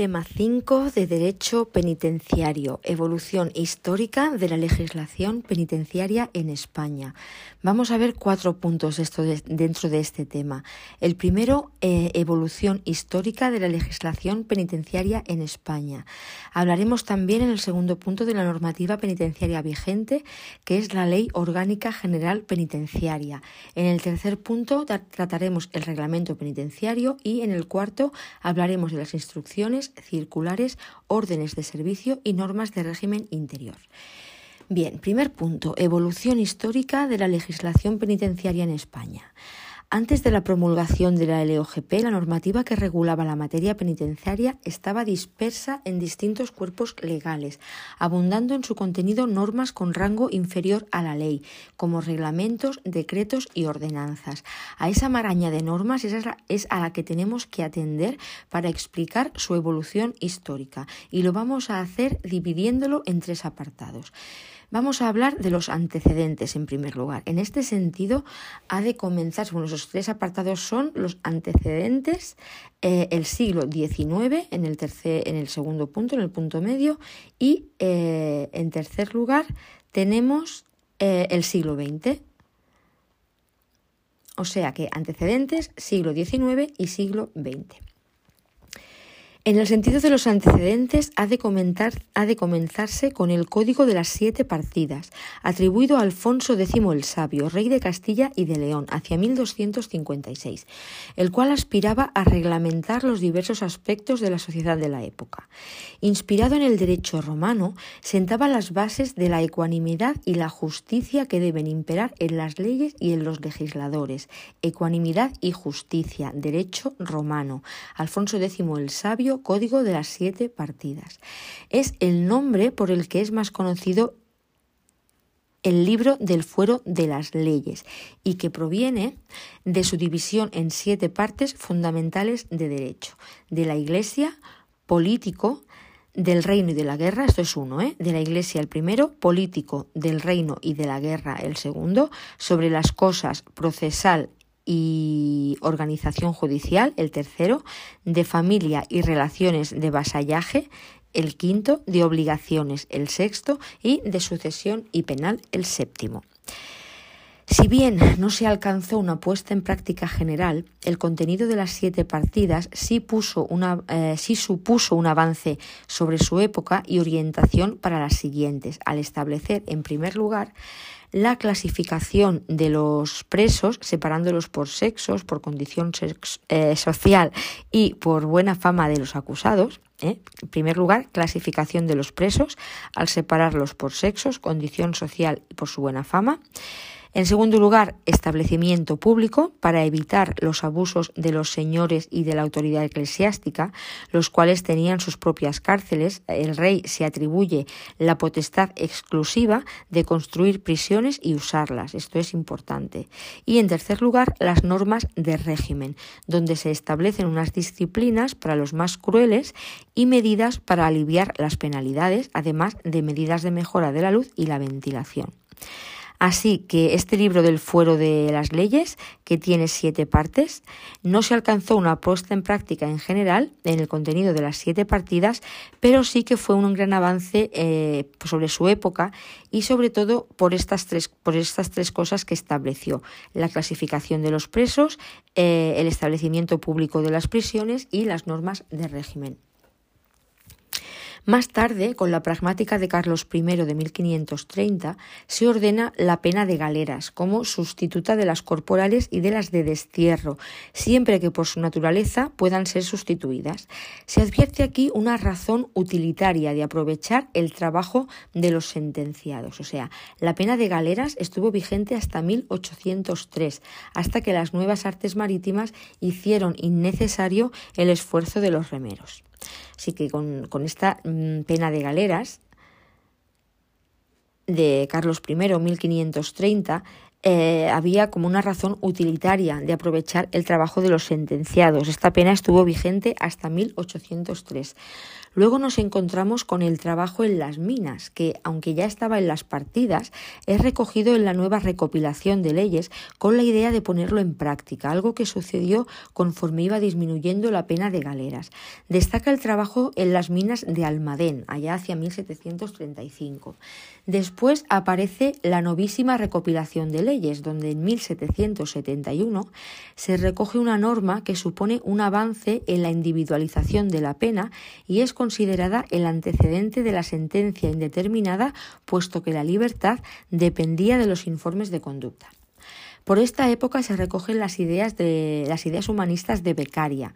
Tema 5 de Derecho Penitenciario, evolución histórica de la legislación penitenciaria en España. Vamos a ver cuatro puntos dentro de este tema. El primero, eh, evolución histórica de la legislación penitenciaria en España. Hablaremos también en el segundo punto de la normativa penitenciaria vigente, que es la Ley Orgánica General Penitenciaria. En el tercer punto trataremos el reglamento penitenciario y en el cuarto hablaremos de las instrucciones circulares, órdenes de servicio y normas de régimen interior. Bien, primer punto, evolución histórica de la legislación penitenciaria en España. Antes de la promulgación de la LOGP, la normativa que regulaba la materia penitenciaria estaba dispersa en distintos cuerpos legales, abundando en su contenido normas con rango inferior a la ley, como reglamentos, decretos y ordenanzas. A esa maraña de normas es a la que tenemos que atender para explicar su evolución histórica, y lo vamos a hacer dividiéndolo en tres apartados. Vamos a hablar de los antecedentes en primer lugar. En este sentido, ha de comenzar, bueno, esos tres apartados son los antecedentes, eh, el siglo XIX en el, en el segundo punto, en el punto medio, y eh, en tercer lugar tenemos eh, el siglo XX. O sea que antecedentes, siglo XIX y siglo XX. En el sentido de los antecedentes, ha de, comenzarse con el Código de las Siete Partidas, atribuido a Alfonso X el Sabio, rey de Castilla y de León, hacia 1256, el cual aspiraba a reglamentar los diversos aspectos de la sociedad de la época. Inspirado en el derecho romano, sentaba las bases de la ecuanimidad y la justicia que deben imperar en las leyes y en los legisladores. Ecuanimidad y justicia, derecho romano. Alfonso X el Sabio Código de las Siete Partidas. Es el nombre por el que es más conocido el libro del fuero de las leyes y que proviene de su división en siete partes fundamentales de derecho, de la Iglesia, político, del reino y de la guerra, esto es uno, ¿eh? de la Iglesia el primero, político, del reino y de la guerra el segundo, sobre las cosas, procesal y organización judicial, el tercero, de familia y relaciones de vasallaje, el quinto, de obligaciones, el sexto, y de sucesión y penal, el séptimo. Si bien no se alcanzó una puesta en práctica general, el contenido de las siete partidas sí, puso una, eh, sí supuso un avance sobre su época y orientación para las siguientes, al establecer, en primer lugar, la clasificación de los presos, separándolos por sexos, por condición eh, social y por buena fama de los acusados. ¿eh? En primer lugar, clasificación de los presos, al separarlos por sexos, condición social y por su buena fama. En segundo lugar, establecimiento público para evitar los abusos de los señores y de la autoridad eclesiástica, los cuales tenían sus propias cárceles. El rey se atribuye la potestad exclusiva de construir prisiones y usarlas. Esto es importante. Y en tercer lugar, las normas de régimen, donde se establecen unas disciplinas para los más crueles y medidas para aliviar las penalidades, además de medidas de mejora de la luz y la ventilación. Así que este libro del fuero de las leyes, que tiene siete partes, no se alcanzó una puesta en práctica en general en el contenido de las siete partidas, pero sí que fue un gran avance eh, sobre su época y sobre todo por estas tres, por estas tres cosas que estableció. La clasificación de los presos, eh, el establecimiento público de las prisiones y las normas de régimen. Más tarde, con la pragmática de Carlos I de 1530, se ordena la pena de galeras como sustituta de las corporales y de las de destierro, siempre que por su naturaleza puedan ser sustituidas. Se advierte aquí una razón utilitaria de aprovechar el trabajo de los sentenciados. O sea, la pena de galeras estuvo vigente hasta 1803, hasta que las nuevas artes marítimas hicieron innecesario el esfuerzo de los remeros. Así que con, esta mm, pena de galeras de Carlos I, 1530, eh, había como una razón utilitaria de aprovechar el trabajo de los sentenciados. Esta pena estuvo vigente hasta 1803. Luego nos encontramos con el trabajo en las minas, que aunque ya estaba en las partidas, es recogido en la nueva recopilación de leyes con la idea de ponerlo en práctica, algo que sucedió conforme iba disminuyendo la pena de galeras. Destaca el trabajo en las minas de Almadén, allá hacia 1735. Después aparece la novísima recopilación de leyes, donde en 1771 se recoge una norma que supone un avance en la individualización de la pena y es considerada el antecedente de la sentencia indeterminada, puesto que la libertad dependía de los informes de conducta. Por esta época se recogen las ideas, de, las ideas humanistas de Beccaria.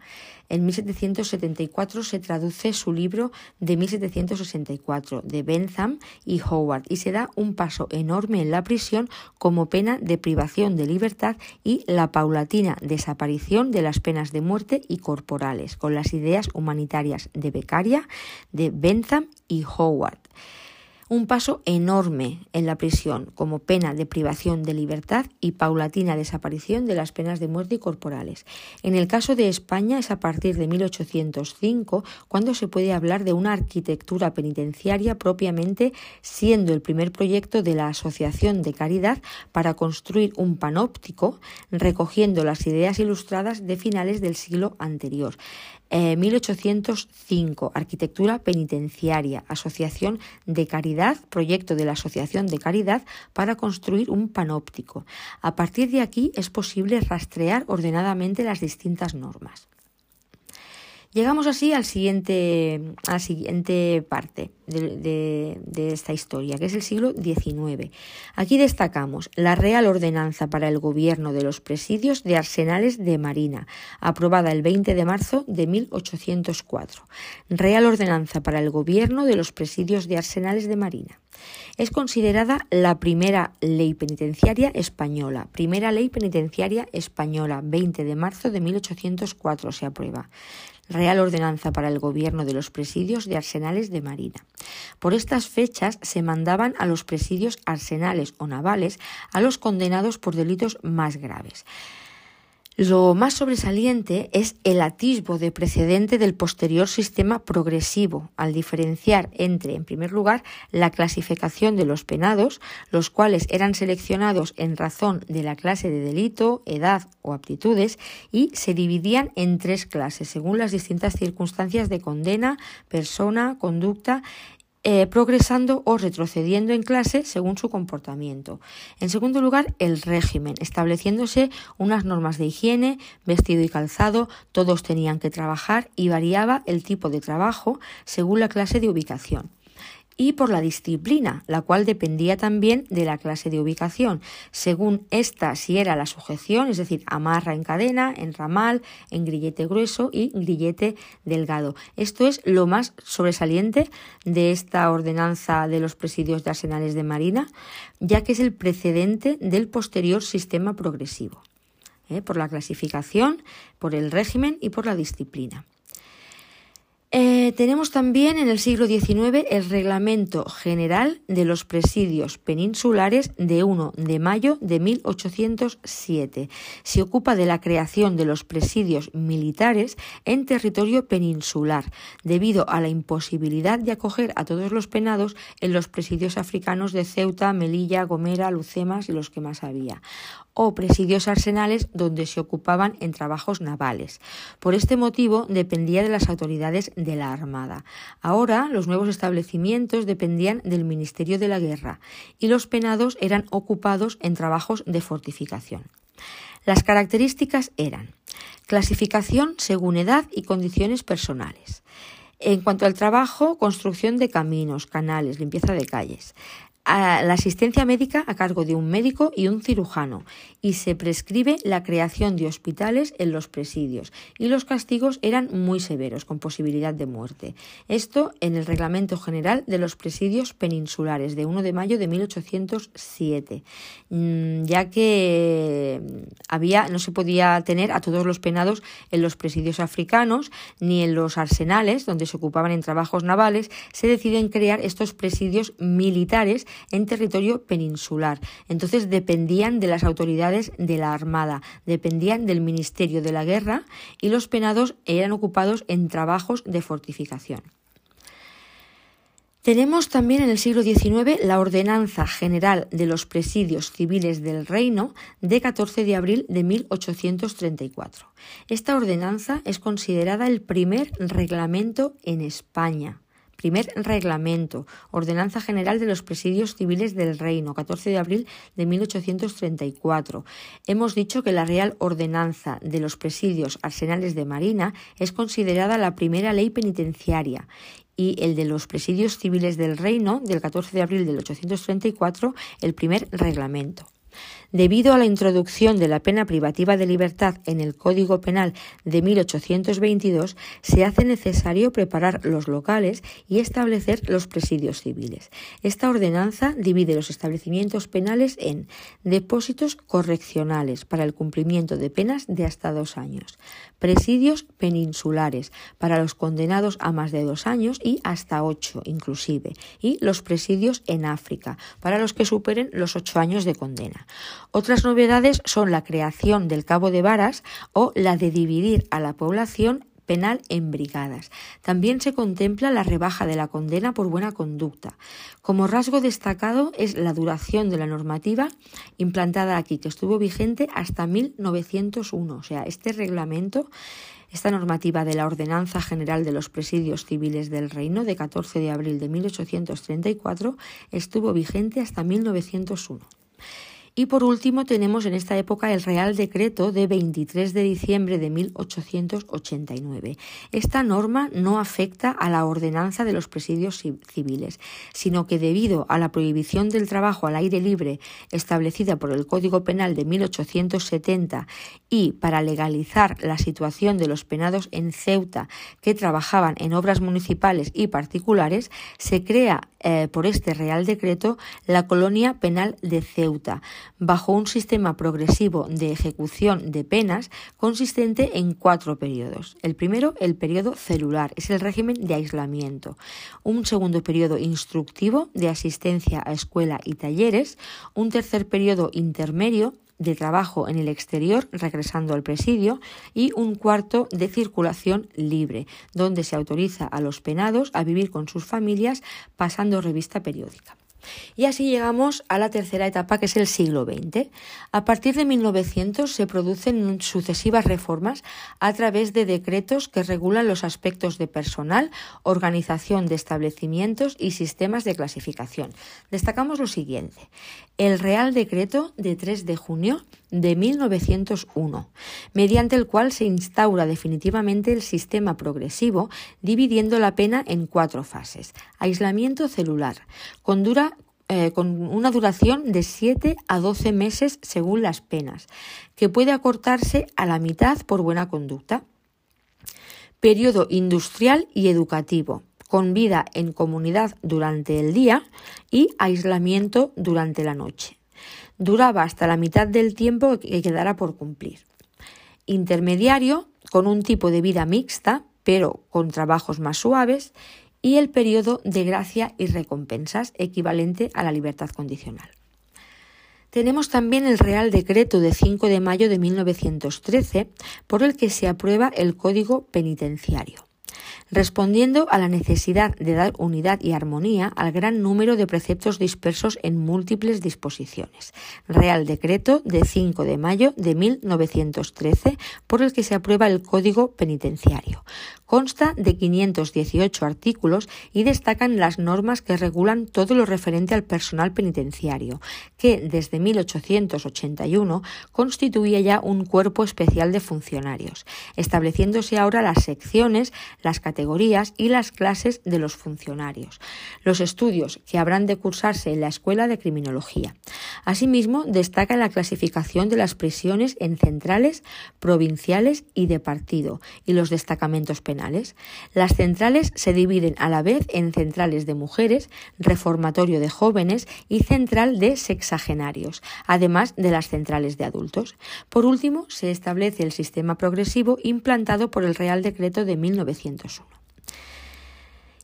En 1774 se traduce su libro de 1764 de Bentham y Howard y se da un paso enorme en la prisión como pena de privación de libertad y la paulatina desaparición de las penas de muerte y corporales con las ideas humanitarias de Beccaria, de Bentham y Howard un paso enorme en la prisión como pena de privación de libertad y paulatina desaparición de las penas de muerte y corporales. En el caso de España es a partir de 1805 cuando se puede hablar de una arquitectura penitenciaria propiamente siendo el primer proyecto de la Asociación de Caridad para construir un panóptico recogiendo las ideas ilustradas de finales del siglo anterior. 1805, eh, Arquitectura Penitenciaria, Asociación de Caridad, proyecto de la Asociación de Caridad para construir un panóptico. A partir de aquí es posible rastrear ordenadamente las distintas normas. Llegamos así a la siguiente parte de, esta historia, que es el siglo XIX. Aquí destacamos la Real Ordenanza para el Gobierno de los Presidios de Arsenales de Marina, aprobada el 20 de marzo de 1804. Real Ordenanza para el Gobierno de los Presidios de Arsenales de Marina. Es considerada la primera ley penitenciaria española. Primera ley penitenciaria española, 20 de marzo de 1804 se aprueba. Real Ordenanza para el Gobierno de los Presidios de Arsenales de Marina. Por estas fechas se mandaban a los presidios arsenales o navales a los condenados por delitos más graves. Lo más sobresaliente es el atisbo de precedente del posterior sistema progresivo, al diferenciar entre, en primer lugar, la clasificación de los penados, los cuales eran seleccionados en razón de la clase de delito, edad o aptitudes, y se dividían en tres clases, según las distintas circunstancias de condena, persona, conducta eh, progresando o retrocediendo en clase según su comportamiento. En segundo lugar, el régimen, estableciéndose unas normas de higiene, vestido y calzado, todos tenían que trabajar y variaba el tipo de trabajo según la clase de ubicación y por la disciplina, la cual dependía también de la clase de ubicación. Según esta, si era la sujeción, es decir, amarra en cadena, en ramal, en grillete grueso y grillete delgado. Esto es lo más sobresaliente de esta ordenanza de los presidios de arsenales de Marina, ya que es el precedente del posterior sistema progresivo, ¿eh? por la clasificación, por el régimen y por la disciplina. Eh, tenemos también en el siglo XIX el Reglamento General de los Presidios Peninsulares de 1 de mayo de 1807. Se ocupa de la creación de los presidios militares en territorio peninsular, debido a la imposibilidad de acoger a todos los penados en los presidios africanos de Ceuta, Melilla, Gomera, Lucemas y los que más había o presidios arsenales donde se ocupaban en trabajos navales. Por este motivo dependía de las autoridades de la Armada. Ahora los nuevos establecimientos dependían del Ministerio de la Guerra y los penados eran ocupados en trabajos de fortificación. Las características eran clasificación según edad y condiciones personales. En cuanto al trabajo, construcción de caminos, canales, limpieza de calles la asistencia médica a cargo de un médico y un cirujano y se prescribe la creación de hospitales en los presidios y los castigos eran muy severos con posibilidad de muerte. Esto en el Reglamento General de los Presidios Peninsulares de 1 de mayo de 1807, mm, ya que había no se podía tener a todos los penados en los presidios africanos ni en los arsenales donde se ocupaban en trabajos navales, se deciden crear estos presidios militares en territorio peninsular. Entonces dependían de las autoridades de la Armada, dependían del Ministerio de la Guerra y los penados eran ocupados en trabajos de fortificación. Tenemos también en el siglo XIX la Ordenanza General de los Presidios Civiles del Reino de 14 de abril de 1834. Esta ordenanza es considerada el primer reglamento en España. Primer reglamento, Ordenanza General de los Presidios Civiles del Reino, 14 de abril de 1834. Hemos dicho que la Real Ordenanza de los Presidios Arsenales de Marina es considerada la primera ley penitenciaria y el de los presidios civiles del reino del 14 de abril del 834, el primer reglamento. Debido a la introducción de la pena privativa de libertad en el Código Penal de 1822, se hace necesario preparar los locales y establecer los presidios civiles. Esta ordenanza divide los establecimientos penales en depósitos correccionales para el cumplimiento de penas de hasta dos años, presidios peninsulares para los condenados a más de dos años y hasta ocho inclusive, y los presidios en África para los que superen los ocho años de condena. Otras novedades son la creación del cabo de varas o la de dividir a la población penal en brigadas. También se contempla la rebaja de la condena por buena conducta. Como rasgo destacado es la duración de la normativa implantada aquí, que estuvo vigente hasta 1901. O sea, este reglamento, esta normativa de la Ordenanza General de los Presidios Civiles del Reino de 14 de abril de 1834 estuvo vigente hasta 1901. Y por último tenemos en esta época el Real Decreto de 23 de diciembre de 1889. Esta norma no afecta a la ordenanza de los presidios civiles, sino que debido a la prohibición del trabajo al aire libre establecida por el Código Penal de 1870 y para legalizar la situación de los penados en Ceuta que trabajaban en obras municipales y particulares, se crea eh, por este Real Decreto la colonia penal de Ceuta, bajo un sistema progresivo de ejecución de penas consistente en cuatro periodos. El primero, el periodo celular, es el régimen de aislamiento. Un segundo periodo instructivo de asistencia a escuela y talleres. Un tercer periodo intermedio de trabajo en el exterior regresando al presidio y un cuarto de circulación libre, donde se autoriza a los penados a vivir con sus familias pasando revista periódica. Y así llegamos a la tercera etapa, que es el siglo XX. A partir de 1900 se producen sucesivas reformas a través de decretos que regulan los aspectos de personal, organización de establecimientos y sistemas de clasificación. Destacamos lo siguiente. El Real Decreto de 3 de junio de 1901, mediante el cual se instaura definitivamente el sistema progresivo, dividiendo la pena en cuatro fases. Aislamiento celular, con, eh, una duración de 7 a 12 meses según las penas, que puede acortarse a la mitad por buena conducta. Periodo industrial y educativo, con vida en comunidad durante el día y aislamiento durante la noche duraba hasta la mitad del tiempo que quedara por cumplir. Intermediario, con un tipo de vida mixta, pero con trabajos más suaves, y el periodo de gracia y recompensas, equivalente a la libertad condicional. Tenemos también el Real Decreto de 5 de mayo de 1913, por el que se aprueba el Código Penitenciario respondiendo a la necesidad de dar unidad y armonía al gran número de preceptos dispersos en múltiples disposiciones. Real Decreto de 5 de mayo de 1913 por el que se aprueba el Código Penitenciario. Consta de 518 artículos y destacan las normas que regulan todo lo referente al personal penitenciario, que desde 1881 constituía ya un cuerpo especial de funcionarios, estableciéndose ahora las secciones, las categorías y las clases de los funcionarios, los estudios que habrán de cursarse en la Escuela de Criminología. Asimismo, destaca la clasificación de las prisiones en centrales, provinciales y de partido, y los destacamentos penales. Las centrales se dividen a la vez en centrales de mujeres, reformatorio de jóvenes y central de sexagenarios, además de las centrales de adultos. Por último, se establece el sistema progresivo implantado por el Real Decreto de 1901.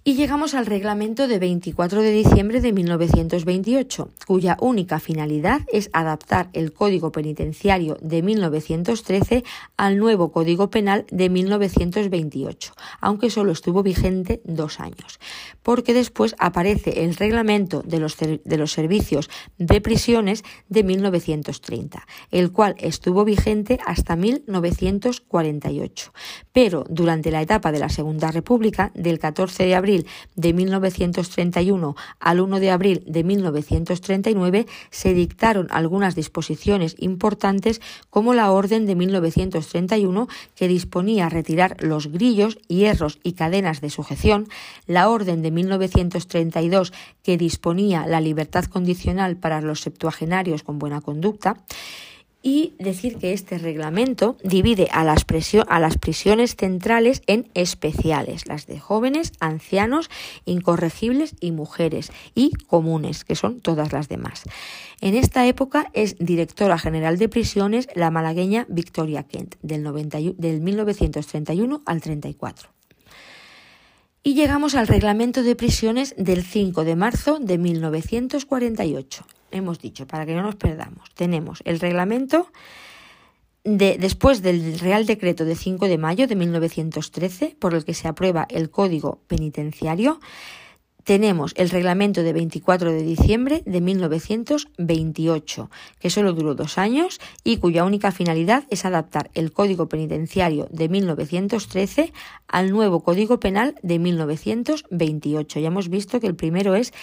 Y llegamos al reglamento de 24 de diciembre de 1928, cuya única finalidad es adaptar el Código Penitenciario de 1913 al nuevo Código Penal de 1928, aunque solo estuvo vigente dos años, porque después aparece el reglamento de los, de los servicios de prisiones de 1930, el cual estuvo vigente hasta 1948. Pero durante la etapa de la Segunda República, del 14 de abril de 1931 al 1 de abril de 1939 se dictaron algunas disposiciones importantes como la Orden de 1931 que disponía retirar los grillos, hierros y cadenas de sujeción, la Orden de 1932 que disponía la libertad condicional para los septuagenarios con buena conducta, y decir que este reglamento divide a las, a las, prisiones centrales en especiales, las de jóvenes, ancianos, incorregibles y mujeres, y comunes, que son todas las demás. En esta época es directora general de prisiones la malagueña Victoria Kent, del, del 1931 al 34. Y llegamos al reglamento de prisiones del 5 de marzo de 1948 hemos dicho, para que no nos perdamos, tenemos el reglamento de, después del Real Decreto de 5 de mayo de 1913, por el que se aprueba el Código Penitenciario, tenemos el reglamento de 24 de diciembre de 1928, que solo duró dos años y cuya única finalidad es adaptar el Código Penitenciario de 1913 al nuevo Código Penal de 1928. Ya hemos visto que el primero es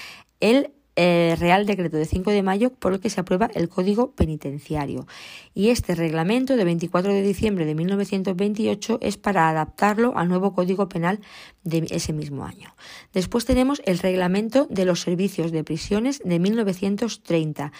el eh, Real Decreto de 5 de mayo por el que se aprueba el Código Penitenciario. Y este reglamento de 24 de diciembre de 1928 es para adaptarlo al nuevo Código Penal de ese mismo año. Después tenemos el Reglamento de los Servicios de Prisiones de 1930,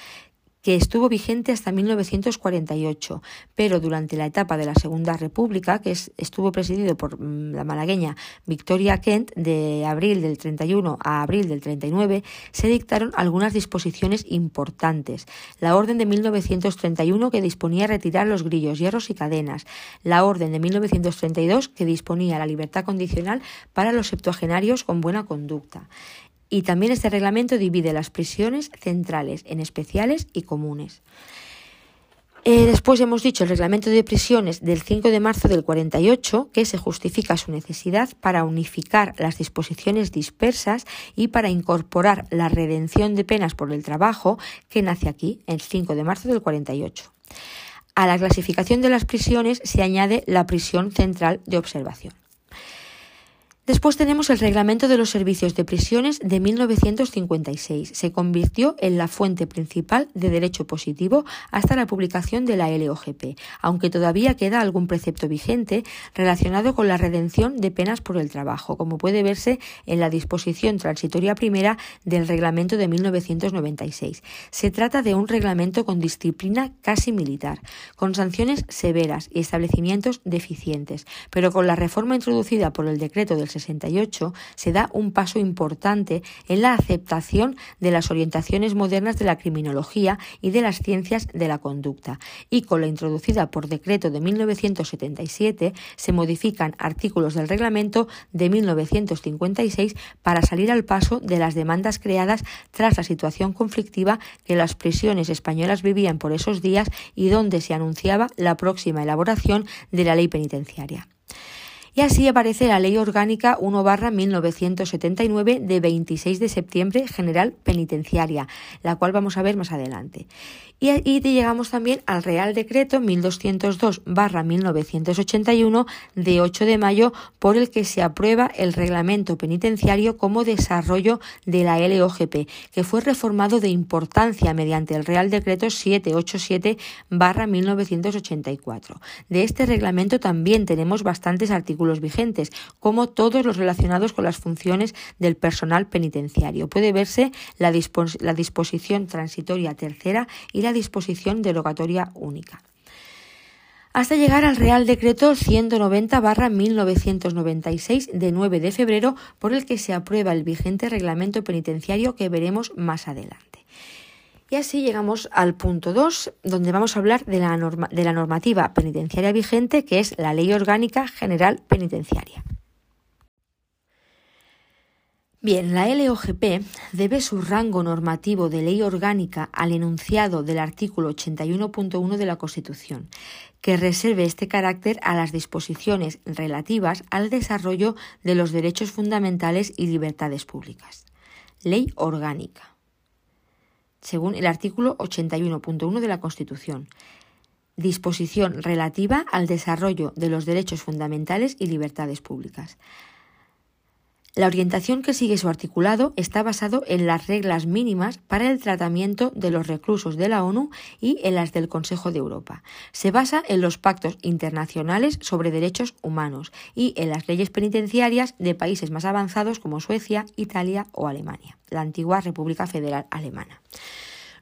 que estuvo vigente hasta 1948, pero durante la etapa de la Segunda República, que estuvo presidido por mm, la malagueña Victoria Kent, de abril del 31 a abril del 39, se dictaron algunas disposiciones importantes. La Orden de 1931 que disponía retirar los grillos, hierros y cadenas. La Orden de 1932 que disponía la libertad condicional para los septuagenarios con buena conducta. Y también este reglamento divide las prisiones centrales en especiales y comunes. Eh, después hemos dicho el reglamento de prisiones del 5 de marzo del 48, que se justifica su necesidad para unificar las disposiciones dispersas y para incorporar la redención de penas por el trabajo, que nace aquí, el 5 de marzo del 48. A la clasificación de las prisiones se añade la prisión central de observación. Después tenemos el Reglamento de los Servicios de Prisiones de 1956. Se convirtió en la fuente principal de derecho positivo hasta la publicación de la LOGP, aunque todavía queda algún precepto vigente relacionado con la redención de penas por el trabajo, como puede verse en la disposición transitoria primera del Reglamento de 1996. Se trata de un reglamento con disciplina casi militar, con sanciones severas y establecimientos deficientes, pero con la reforma introducida por el decreto del se da un paso importante en la aceptación de las orientaciones modernas de la criminología y de las ciencias de la conducta, y con la introducida por decreto de 1977 se modifican artículos del reglamento de 1956 para salir al paso de las demandas creadas tras la situación conflictiva que las prisiones españolas vivían por esos días y donde se anunciaba la próxima elaboración de la ley penitenciaria y así aparece la Ley Orgánica 1 1979 de 26 de septiembre General Penitenciaria, la cual vamos a ver más adelante. Y, y llegamos también al Real Decreto 1202 1981 de 8 de mayo por el que se aprueba el reglamento penitenciario como desarrollo de la LOGP, que fue reformado de importancia mediante el Real Decreto 787 1984. De este reglamento también tenemos bastantes artículos vigentes, como todos los relacionados con las funciones del personal penitenciario. Puede verse la, la disposición transitoria tercera y la disposición derogatoria única hasta llegar al Real Decreto 190-1996 de 9 de febrero, por el que se aprueba el vigente reglamento penitenciario que veremos más adelante. Y así llegamos al punto 2, donde vamos a hablar de la, de la normativa penitenciaria vigente, que es la Ley Orgánica General Penitenciaria. Bien, la LOGP debe su rango normativo de ley orgánica al enunciado del artículo 81.1 de la Constitución, que reserve este carácter a las disposiciones relativas al desarrollo de los derechos fundamentales y libertades públicas. Ley orgánica. Según el artículo 81.1 de la Constitución. Disposición relativa al desarrollo de los derechos fundamentales y libertades públicas. La orientación que sigue su articulado está basado en las reglas mínimas para el tratamiento de los reclusos de la ONU y en las del Consejo de Europa. Se basa en los pactos internacionales sobre derechos humanos y en las leyes penitenciarias de países más avanzados como Suecia, Italia o Alemania, la antigua República Federal Alemana.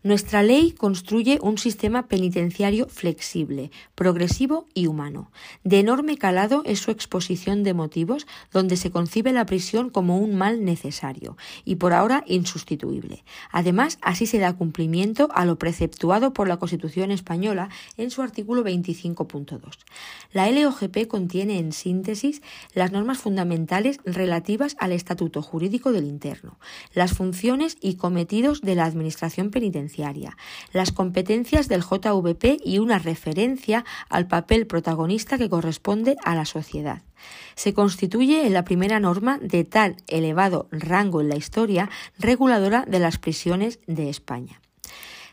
Nuestra ley construye un sistema penitenciario flexible, progresivo y humano. De enorme calado es su exposición de motivos donde se concibe la prisión como un mal necesario y por ahora insustituible. Además, así se da cumplimiento a lo preceptuado por la Constitución española en su artículo 25.2. La LOGP contiene en síntesis las normas fundamentales relativas al estatuto jurídico del interno, las funciones y cometidos de la Administración penitenciaria las competencias del JVP y una referencia al papel protagonista que corresponde a la sociedad. Se constituye en la primera norma de tal elevado rango en la historia reguladora de las prisiones de España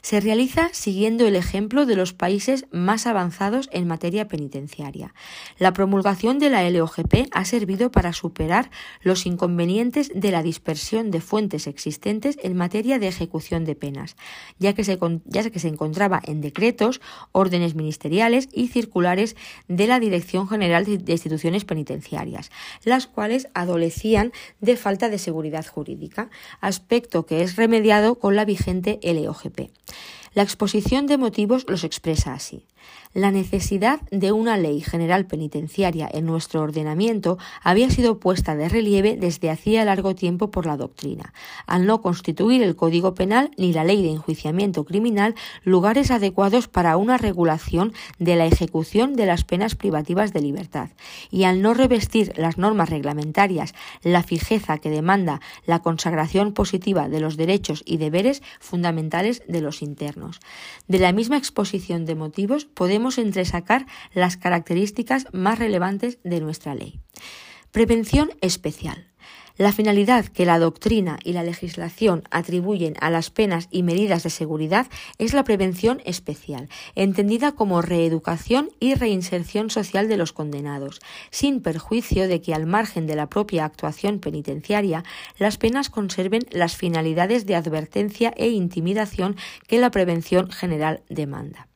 se realiza siguiendo el ejemplo de los países más avanzados en materia penitenciaria. La promulgación de la LOGP ha servido para superar los inconvenientes de la dispersión de fuentes existentes en materia de ejecución de penas, ya que se, encontraba en decretos, órdenes ministeriales y circulares de la Dirección General de Instituciones Penitenciarias, las cuales adolecían de falta de seguridad jurídica, aspecto que es remediado con la vigente LOGP. La exposición de motivos los expresa así. La necesidad de una ley general penitenciaria en nuestro ordenamiento había sido puesta de relieve desde hacía largo tiempo por la doctrina, al no constituir el Código Penal ni la ley de enjuiciamiento criminal lugares adecuados para una regulación de la ejecución de las penas privativas de libertad, y al no revestir las normas reglamentarias la fijeza que demanda la consagración positiva de los derechos y deberes fundamentales de los internos. De la misma exposición de motivos podemos entresacar las características más relevantes de nuestra ley. Prevención especial. La finalidad que la doctrina y la legislación atribuyen a las penas y medidas de seguridad es la prevención especial, entendida como reeducación y reinserción social de los condenados, sin perjuicio de que al margen de la propia actuación penitenciaria las penas conserven las finalidades de advertencia e intimidación que la prevención general demanda.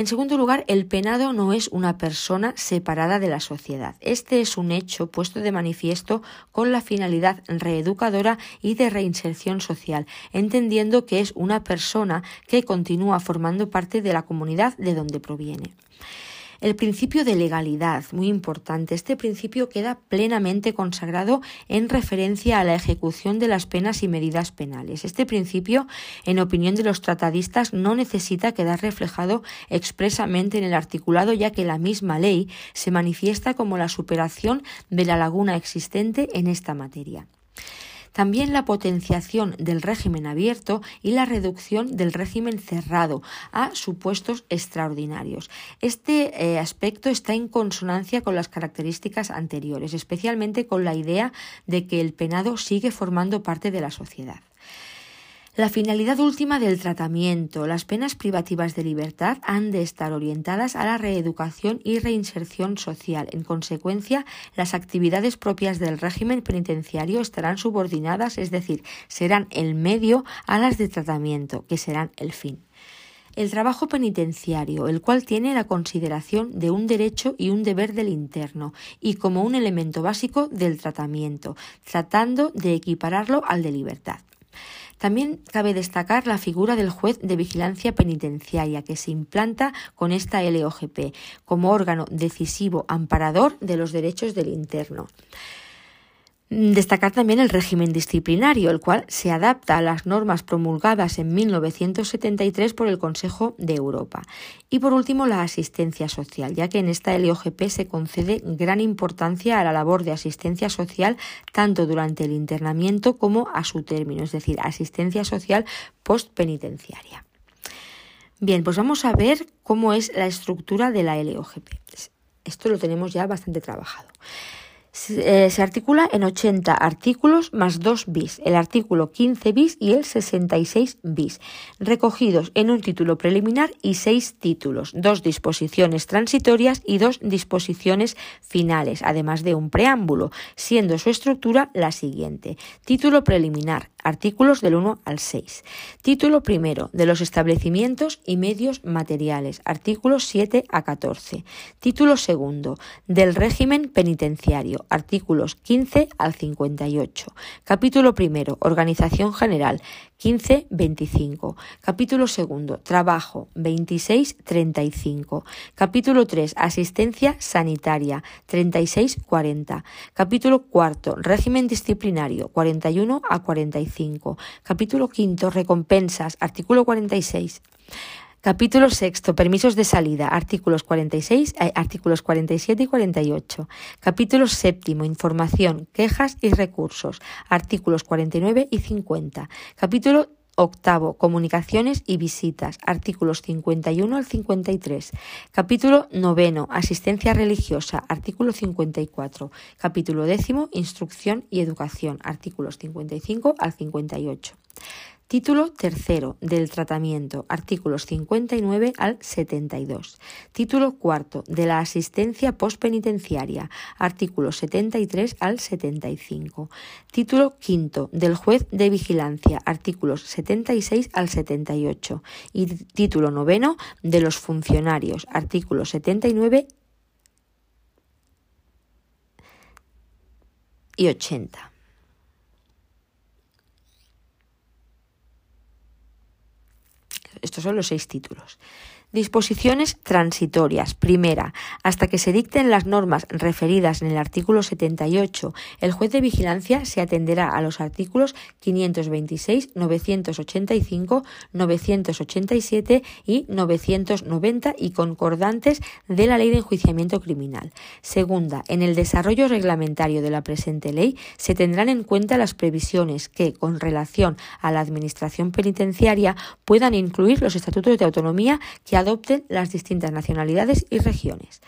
En segundo lugar, el penado no es una persona separada de la sociedad. Este es un hecho puesto de manifiesto con la finalidad reeducadora y de reinserción social, entendiendo que es una persona que continúa formando parte de la comunidad de donde proviene. El principio de legalidad, muy importante. Este principio queda plenamente consagrado en referencia a la ejecución de las penas y medidas penales. Este principio, en opinión de los tratadistas, no necesita quedar reflejado expresamente en el articulado, ya que la misma ley se manifiesta como la superación de la laguna existente en esta materia también la potenciación del régimen abierto y la reducción del régimen cerrado a supuestos extraordinarios. Este eh, aspecto está en consonancia con las características anteriores, especialmente con la idea de que el penado sigue formando parte de la sociedad. La finalidad última del tratamiento, las penas privativas de libertad han de estar orientadas a la reeducación y reinserción social. En consecuencia, las actividades propias del régimen penitenciario estarán subordinadas, es decir, serán el medio a las de tratamiento, que serán el fin. El trabajo penitenciario, el cual tiene la consideración de un derecho y un deber del interno, y como un elemento básico del tratamiento, tratando de equipararlo al de libertad. También cabe destacar la figura del juez de vigilancia penitenciaria que se implanta con esta LOGP como órgano decisivo amparador de los derechos del interno. Mm, destacar también el régimen disciplinario, el cual se adapta a las normas promulgadas en 1973 por el Consejo de Europa. Y por último, la asistencia social, ya que en esta LOGP se concede gran importancia a la labor de asistencia social tanto durante el internamiento como a su término, es decir, asistencia social postpenitenciaria. Bien, pues vamos a ver cómo es la estructura de la LOGP. Esto lo tenemos ya bastante trabajado. Eh, se, articula en 80 artículos más 2 bis, el artículo 15 bis y el 66 bis, recogidos en un título preliminar y seis títulos, dos disposiciones transitorias y dos disposiciones finales, además de un preámbulo, siendo su estructura la siguiente. Título preliminar, artículos del 1 al 6. Título primero, de los establecimientos y medios materiales, artículos 7 a 14. Título segundo, del régimen penitenciario artículos 15 al 58. Capítulo primero, Organización General, 15-25. Capítulo segundo, Trabajo, 26-35. Capítulo 3, Asistencia Sanitaria, 36-40. Capítulo cuarto, Régimen Disciplinario, 41 a 45. Capítulo quinto, Recompensas, artículo 46. Capítulo sexto, permisos de salida, artículos 46, eh, artículos 47 y 48. Capítulo séptimo, información, quejas y recursos, artículos 49 y 50. Capítulo octavo, comunicaciones y visitas, artículos 51 al 53. Capítulo noveno, asistencia religiosa, artículo 54. Capítulo décimo, instrucción y educación, artículos 55 al 58. Título tercero del tratamiento, artículos 59 al 72. Título cuarto de la asistencia postpenitenciaria, artículos 73 al 75. Título quinto del juez de vigilancia, artículos 76 al 78. Y título noveno de los funcionarios, artículos 79 y 80. Estos son los seis títulos. Disposiciones transitorias. Primera, hasta que se dicten las normas referidas en el artículo 78, el juez de vigilancia se atenderá a los artículos 526, 985, 987 y 990 y concordantes de la Ley de Enjuiciamiento Criminal. Segunda, en el desarrollo reglamentario de la presente ley se tendrán en cuenta las previsiones que, con relación a la Administración penitenciaria, puedan incluir los estatutos de autonomía que adopten las distintas nacionalidades y regiones.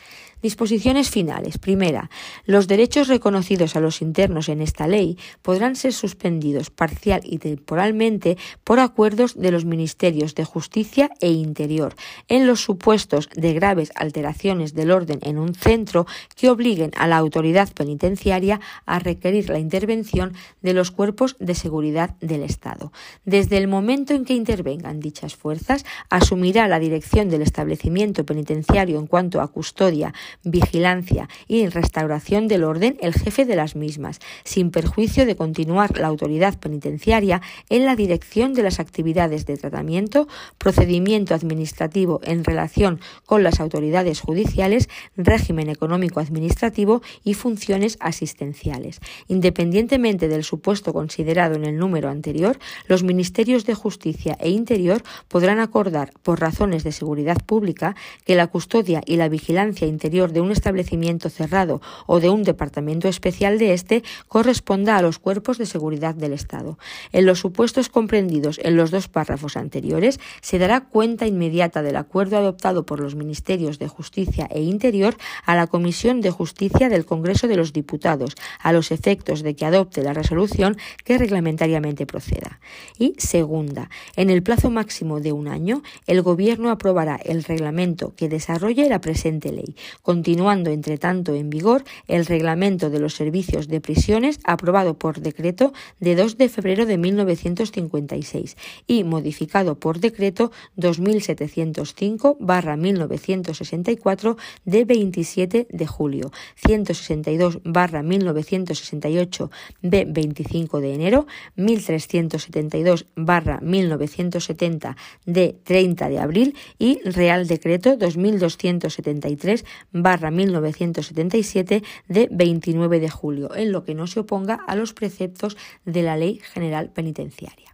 Disposiciones finales. Primera, los derechos reconocidos a los internos en esta ley podrán ser suspendidos parcial y temporalmente por acuerdos de los Ministerios de Justicia e Interior en los supuestos de graves alteraciones del orden en un centro que obliguen a la autoridad penitenciaria a requerir la intervención de los cuerpos de seguridad del Estado. Desde el momento en que intervengan dichas fuerzas, asumirá la dirección del establecimiento penitenciario en cuanto a custodia, vigilancia y restauración del orden el jefe de las mismas, sin perjuicio de continuar la autoridad penitenciaria en la dirección de las actividades de tratamiento, procedimiento administrativo en relación con las autoridades judiciales, régimen económico administrativo y funciones asistenciales. Independientemente del supuesto considerado en el número anterior, los ministerios de Justicia e Interior podrán acordar, por razones de seguridad pública, que la custodia y la vigilancia interior de un establecimiento cerrado o de un departamento especial de este corresponda a los cuerpos de seguridad del Estado. En los supuestos comprendidos en los dos párrafos anteriores, se dará cuenta inmediata del acuerdo adoptado por los Ministerios de Justicia e Interior a la Comisión de Justicia del Congreso de los Diputados, a los efectos de que adopte la resolución que reglamentariamente proceda. Y segunda, en el plazo máximo de un año, el Gobierno aprobará el reglamento que desarrolle la presente ley, continuando entre tanto en vigor el reglamento de los servicios de prisiones aprobado por decreto de 2 de febrero de 1956 y modificado por decreto 2705-1964 de 27 de julio, 162-1968 de 25 de enero, 1372-1970 de 30 de abril y Real Decreto 2273 barra 1977 de 29 de julio, en lo que no se oponga a los preceptos de la Ley General Penitenciaria.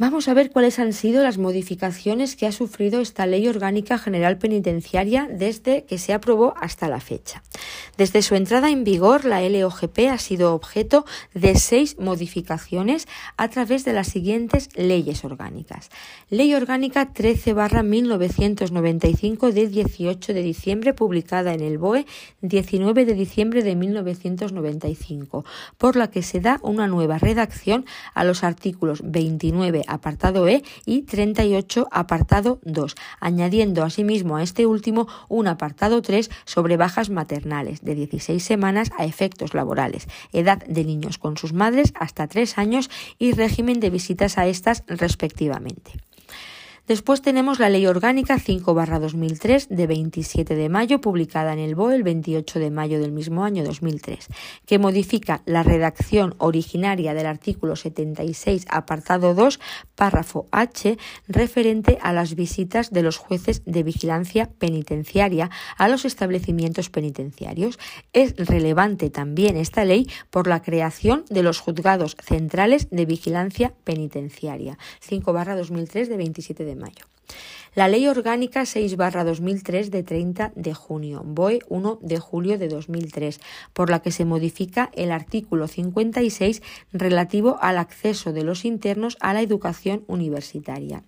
Vamos a ver cuáles han sido las modificaciones que ha sufrido esta Ley Orgánica General Penitenciaria desde que se aprobó hasta la fecha. Desde su entrada en vigor, la LOGP ha sido objeto de seis modificaciones a través de las siguientes leyes orgánicas. Ley Orgánica 13-1995 de 18 de diciembre, publicada en el BOE 19 de diciembre de 1995, por la que se da una nueva redacción a los artículos 29 apartado E y 38 apartado 2, añadiendo asimismo a este último un apartado 3 sobre bajas maternales de 16 semanas a efectos laborales, edad de niños con sus madres hasta 3 años y régimen de visitas a estas respectivamente. Después tenemos la Ley Orgánica 5-2003 de 27 de mayo, publicada en el BOE el 28 de mayo del mismo año 2003, que modifica la redacción originaria del artículo 76, apartado 2, párrafo H, referente a las visitas de los jueces de vigilancia penitenciaria a los establecimientos penitenciarios. Es relevante también esta ley por la creación de los juzgados centrales de vigilancia penitenciaria. 5-2003 de 27 de mayo. La Ley Orgánica 6-2003 de 30 de junio, BOE 1 de julio de 2003, por la que se modifica el artículo 56 relativo al acceso de los internos a la educación universitaria.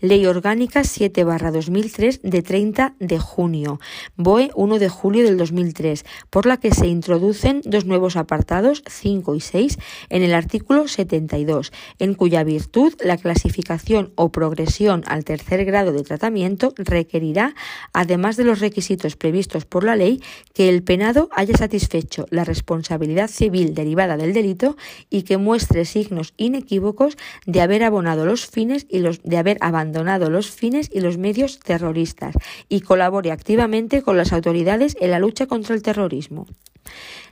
Ley Orgánica 7-2003 de 30 de junio, BOE 1 de julio del 2003, por la que se introducen dos nuevos apartados 5 y 6 en el artículo 72, en cuya virtud la clasificación o progresión al tercer grado de tratamiento requerirá, además de los requisitos previstos por la ley, que el penado haya satisfecho la responsabilidad civil derivada del delito y que muestre signos inequívocos de haber abonado los fines y los de haber abandonado los fines y los medios terroristas y colabore activamente con las autoridades en la lucha contra el terrorismo.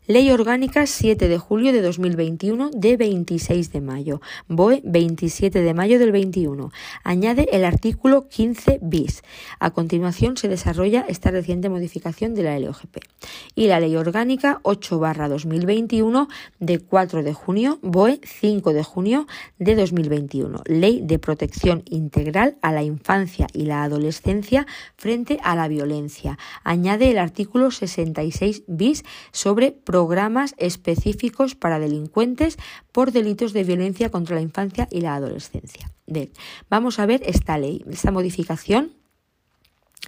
Ley Orgánica 7 de julio de 2021 de 26 de mayo. BOE 27 de mayo del 21. Añade el artículo 15 bis. A continuación se desarrolla esta reciente modificación de la LOGP. Y la Ley Orgánica 8 barra 2021 de 4 de junio. BOE 5 de junio de 2021. Ley de protección integral a la infancia y la adolescencia frente a la violencia. Añade el artículo 66 bis sobre programas específicos para delincuentes por delitos de violencia contra la infancia y la adolescencia. vamos a ver esta ley, esta modificación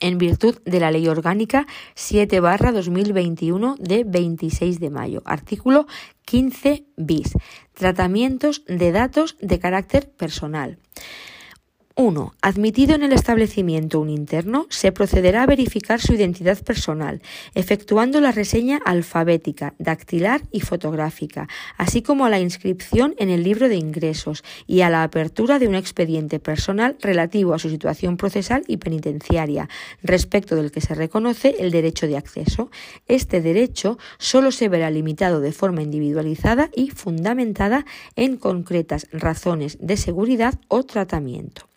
en virtud de la Ley Orgánica 7 2021 de 26 de mayo. Artículo 15 bis. Tratamientos de datos de carácter personal. 1. Admitido en el establecimiento un interno, se procederá a verificar su identidad personal, efectuando la reseña alfabética, dactilar y fotográfica, así como a la inscripción en el libro de ingresos y a la apertura de un expediente personal relativo a su situación procesal y penitenciaria, respecto del que se reconoce el derecho de acceso. Este derecho solo se verá limitado de forma individualizada y fundamentada en concretas razones de seguridad o tratamiento.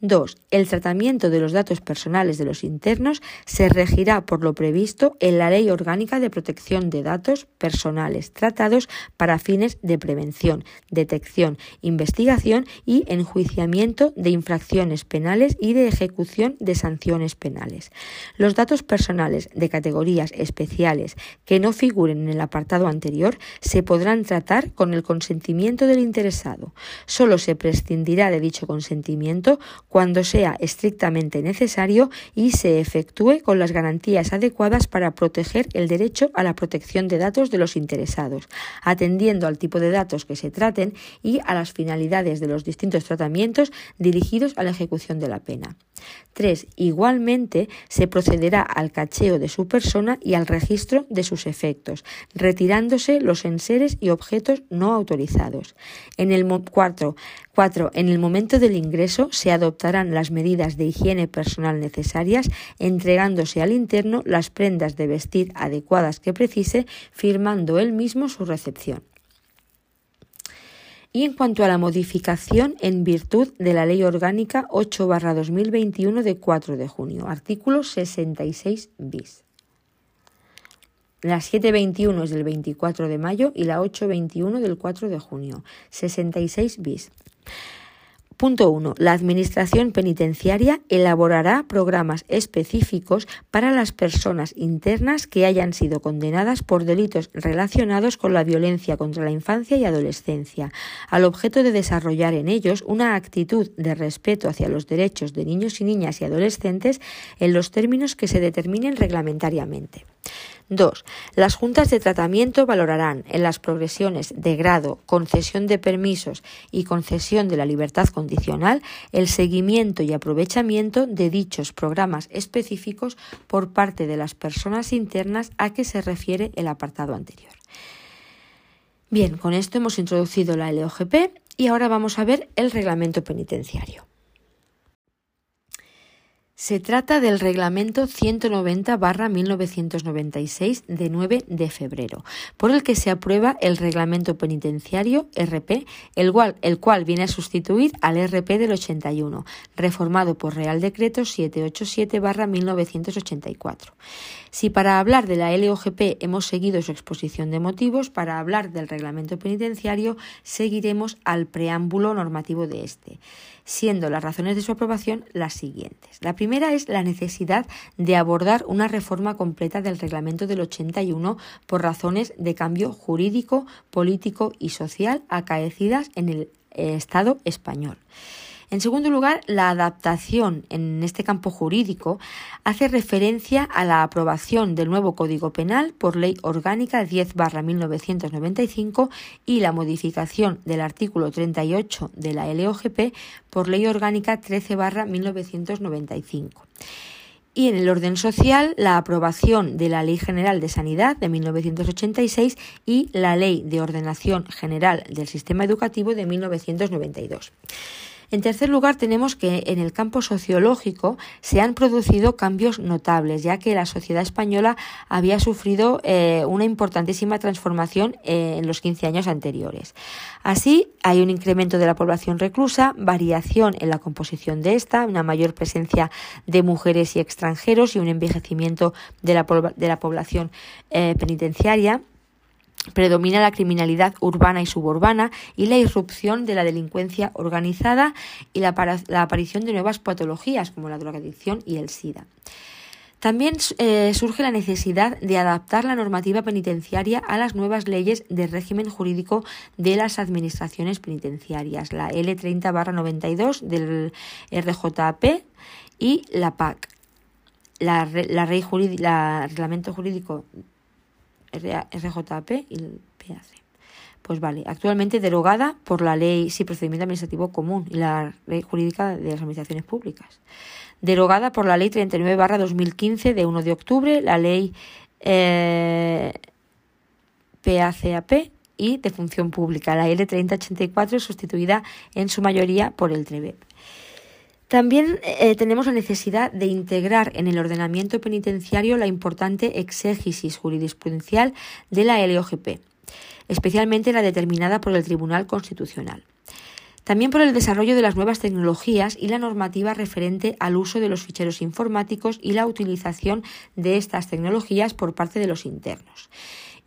2. El tratamiento de los datos personales de los internos se regirá por lo previsto en la Ley Orgánica de Protección de Datos Personales tratados para fines de prevención, detección, investigación y enjuiciamiento de infracciones penales y de ejecución de sanciones penales. Los datos personales de categorías especiales que no figuren en el apartado anterior se podrán tratar con el consentimiento del interesado. Solo se prescindirá de dicho consentimiento cuando sea estrictamente necesario y se efectúe con las garantías adecuadas para proteger el derecho a la protección de datos de los interesados, atendiendo al tipo de datos que se traten y a las finalidades de los distintos tratamientos dirigidos a la ejecución de la pena. 3. Igualmente se procederá al cacheo de su persona y al registro de sus efectos, retirándose los enseres y objetos no autorizados. En el 4. 4. En el momento del ingreso se adoptarán las medidas de higiene personal necesarias, entregándose al interno las prendas de vestir adecuadas que precise, firmando él mismo su recepción. y en cuanto a la modificación en virtud de la Ley Orgánica 8-2021 de 4 de junio, artículo 66 bis. La 721 es del 24 de mayo y la 821 del 4 de junio, 66 bis. Punto 1. La Administración Penitenciaria elaborará programas específicos para las personas internas que hayan sido condenadas por delitos relacionados con la violencia contra la infancia y adolescencia, al objeto de desarrollar en ellos una actitud de respeto hacia los derechos de niños y niñas y adolescentes en los términos que se determinen reglamentariamente. 2. Las juntas de tratamiento valorarán en las progresiones de grado, concesión de permisos y concesión de la libertad condicional el seguimiento y aprovechamiento de dichos programas específicos por parte de las personas internas a que se refiere el apartado anterior. Bien, con esto hemos introducido la LOGP y ahora vamos a ver el reglamento penitenciario. Se trata del Reglamento 190-1996 de 9 de febrero, por el que se aprueba el Reglamento Penitenciario RP, el cual, el cual viene a sustituir al RP del 81, reformado por Real Decreto 787-1984. Si para hablar de la LOGP hemos seguido su exposición de motivos, para hablar del Reglamento Penitenciario seguiremos al preámbulo normativo de este siendo las razones de su aprobación las siguientes. La primera es la necesidad de abordar una reforma completa del reglamento del 81 por razones de cambio jurídico, político y social acaecidas en el eh, Estado español. En segundo lugar, la adaptación en este campo jurídico hace referencia a la aprobación del nuevo Código Penal por Ley Orgánica 10-1995 y la modificación del artículo 38 de la LOGP por Ley Orgánica 13-1995 y en el orden social la aprobación de la Ley General de Sanidad de 1986 y la Ley de Ordenación General del Sistema Educativo de 1992. En tercer lugar, tenemos que en el campo sociológico se han producido cambios notables, ya que la sociedad española había sufrido eh, una importantísima transformación eh, en los 15 años anteriores. Así, hay un incremento de la población reclusa, variación en la composición de esta, una mayor presencia de mujeres y extranjeros y un envejecimiento de la, población eh, penitenciaria predomina la criminalidad urbana y suburbana y la irrupción de la delincuencia organizada y la, aparición de nuevas patologías como la drogadicción y el SIDA. También eh, surge la necesidad de adaptar la normativa penitenciaria a las nuevas leyes de régimen jurídico de las administraciones penitenciarias, la L30-92 del RJP y la PAC, la, la Reglamento Jurídico RJP y el PAC. Pues vale, actualmente derogada por la ley, sí, procedimiento administrativo común y la ley jurídica de las administraciones públicas. Derogada por la ley 39 barra 2015 de 1 de octubre, la ley eh, PACAP y de función pública, la L3084 sustituida en su mayoría por el TREVEP. También eh, tenemos la necesidad de integrar en el ordenamiento penitenciario la importante exégesis jurisprudencial de la LOGP, especialmente la determinada por el Tribunal Constitucional. También por el desarrollo de las nuevas tecnologías y la normativa referente al uso de los ficheros informáticos y la utilización de estas tecnologías por parte de los internos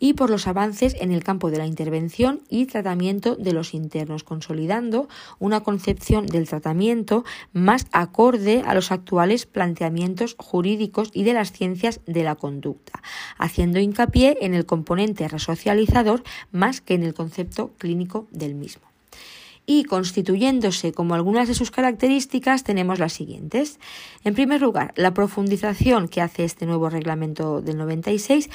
y por los avances en el campo de la intervención y tratamiento de los internos, consolidando una concepción del tratamiento más acorde a los actuales planteamientos jurídicos y de las ciencias de la conducta, haciendo hincapié en el componente resocializador más que en el concepto clínico del mismo y constituyéndose como algunas de sus características tenemos las siguientes. En primer lugar, la profundización que hace este nuevo reglamento del 96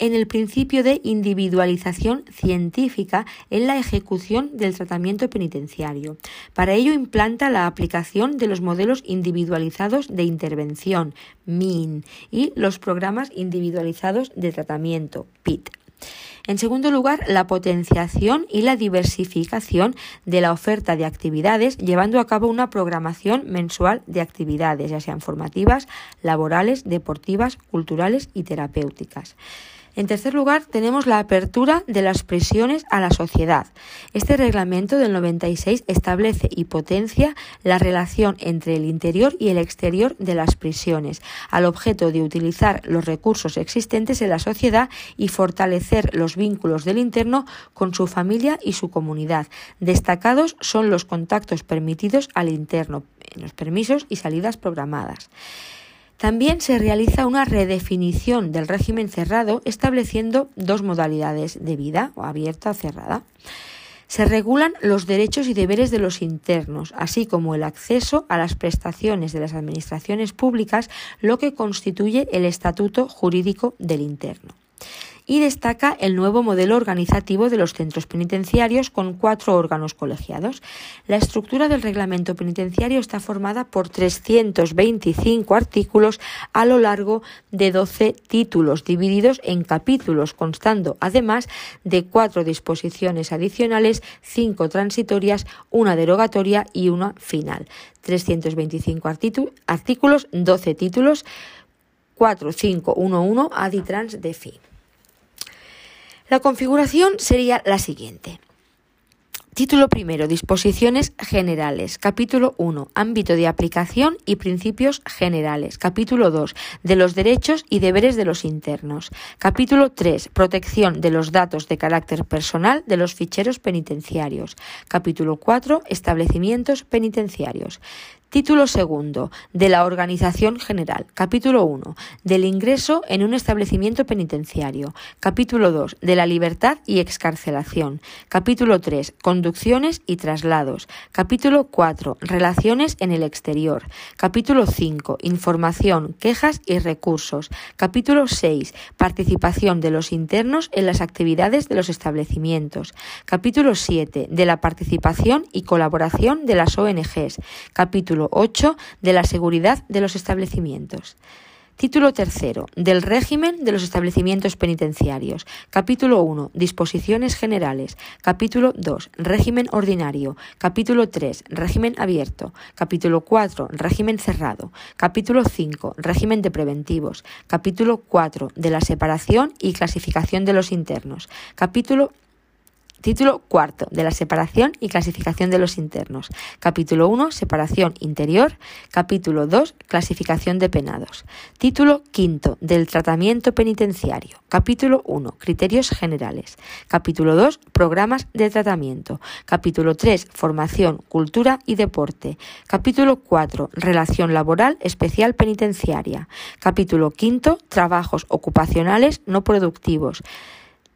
en el principio de individualización científica en la ejecución del tratamiento penitenciario. Para ello implanta la aplicación de los modelos individualizados de intervención, MIN, y los programas individualizados de tratamiento, PIT. En segundo lugar, la potenciación y la diversificación de la oferta de actividades, llevando a cabo una programación mensual de actividades, ya sean formativas, laborales, deportivas, culturales y terapéuticas. En tercer lugar, tenemos la apertura de las prisiones a la sociedad. Este reglamento del 96 establece y potencia la relación entre el interior y el exterior de las prisiones, al objeto de utilizar los recursos existentes en la sociedad y fortalecer los vínculos del interno con su familia y su comunidad. Destacados son los contactos permitidos al interno, los permisos y salidas programadas. También se realiza una redefinición del régimen cerrado estableciendo dos modalidades de vida, o abierta o cerrada. Se regulan los derechos y deberes de los internos, así como el acceso a las prestaciones de las administraciones públicas, lo que constituye el estatuto jurídico del interno y destaca el nuevo modelo organizativo de los centros penitenciarios con cuatro órganos colegiados. La estructura del reglamento penitenciario está formada por 325 artículos a lo largo de 12 títulos divididos en capítulos, constando además de cuatro disposiciones adicionales, cinco transitorias, una derogatoria y una final. 325 artículos, 12 títulos, 4, 5, 1, 1, aditrans de fi. La configuración sería la siguiente. Título primero, disposiciones generales. Capítulo 1, ámbito de aplicación y principios generales. Capítulo 2, de los derechos y deberes de los internos. Capítulo 3, protección de los datos de carácter personal de los ficheros penitenciarios. Capítulo 4, establecimientos penitenciarios. Título segundo de la Organización General. Capítulo 1 del ingreso en un establecimiento penitenciario. Capítulo 2 de la libertad y excarcelación. Capítulo 3 conducciones y traslados. Capítulo 4 relaciones en el exterior. Capítulo 5 información, quejas y recursos. Capítulo 6 participación de los internos en las actividades de los establecimientos. Capítulo 7 de la participación y colaboración de las ONGs. Capítulo 8 de la seguridad de los establecimientos. Título tercero del régimen de los establecimientos penitenciarios. Capítulo 1. Disposiciones generales. Capítulo 2. Régimen ordinario. Capítulo 3. Régimen abierto. Capítulo 4. Régimen cerrado. Capítulo 5. Régimen de preventivos. Capítulo 4. De la separación y clasificación de los internos. Capítulo Título cuarto de la separación y clasificación de los internos. Capítulo 1, separación interior. Capítulo 2, clasificación de penados. Título quinto del tratamiento penitenciario. Capítulo 1, criterios generales. Capítulo 2, programas de tratamiento. Capítulo 3, formación, cultura y deporte. Capítulo 4, relación laboral especial penitenciaria. Capítulo quinto, trabajos ocupacionales no productivos.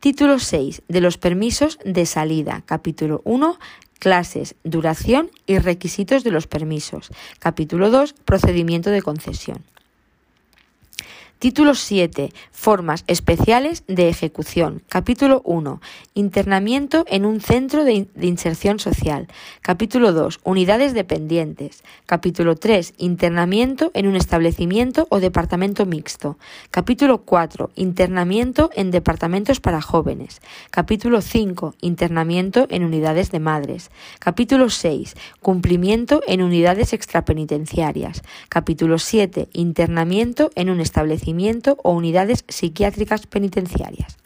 Título 6 de los permisos de salida. Capítulo 1 clases, duración y requisitos de los permisos. Capítulo 2 procedimiento de concesión. Título 7. Formas especiales de ejecución. Capítulo 1. Internamiento en un centro de, inserción social. Capítulo 2. Unidades dependientes. Capítulo 3. Internamiento en un establecimiento o departamento mixto. Capítulo 4. Internamiento en departamentos para jóvenes. Capítulo 5. Internamiento en unidades de madres. Capítulo 6. Cumplimiento en unidades extrapenitenciarias. Capítulo 7. Internamiento en un establecimiento o unidades psiquiátricas penitenciarias.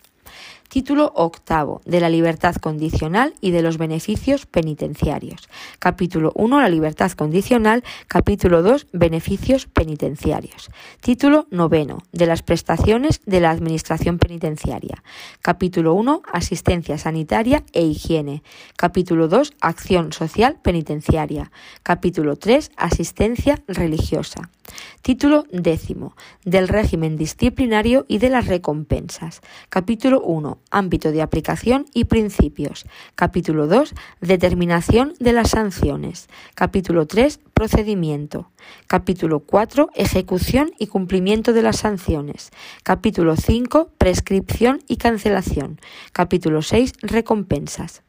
Título octavo de la libertad condicional y de los beneficios penitenciarios. Capítulo 1 la libertad condicional. Capítulo 2 beneficios penitenciarios. Título noveno de las prestaciones de la administración penitenciaria. Capítulo 1 asistencia sanitaria e higiene. Capítulo 2 acción social penitenciaria. Capítulo 3 asistencia religiosa. Título décimo del régimen disciplinario y de las recompensas. Capítulo 1. Ámbito de aplicación y principios. Capítulo 2. Determinación de las sanciones. Capítulo 3. Procedimiento. Capítulo 4. Ejecución y cumplimiento de las sanciones. Capítulo 5. Prescripción y cancelación. Capítulo 6. Recompensas.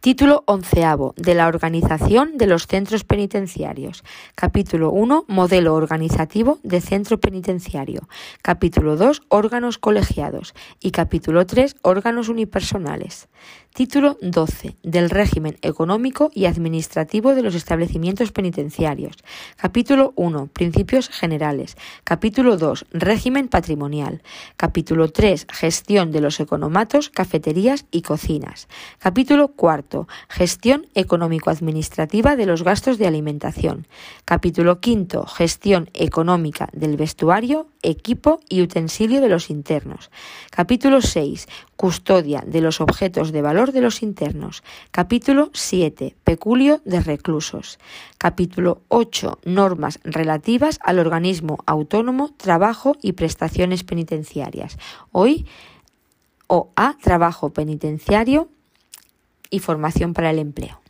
Título onceavo de la organización de los centros penitenciarios. Capítulo 1. Modelo organizativo de centro penitenciario. Capítulo 2. Órganos colegiados. Y capítulo 3. Órganos unipersonales. Título 12. Del régimen económico y administrativo de los establecimientos penitenciarios. Capítulo 1. Principios generales. Capítulo 2. Régimen patrimonial. Capítulo 3. Gestión de los economatos, cafeterías y cocinas. Capítulo 4. Gestión económico-administrativa de los gastos de alimentación. Capítulo 5. Gestión económica del vestuario, equipo y utensilio de los internos. Capítulo 6. Custodia de los objetos de valor de los internos. Capítulo 7. Peculio de reclusos. Capítulo 8. Normas relativas al organismo autónomo, trabajo y prestaciones penitenciarias. Hoy o a trabajo penitenciario y formación para el empleo.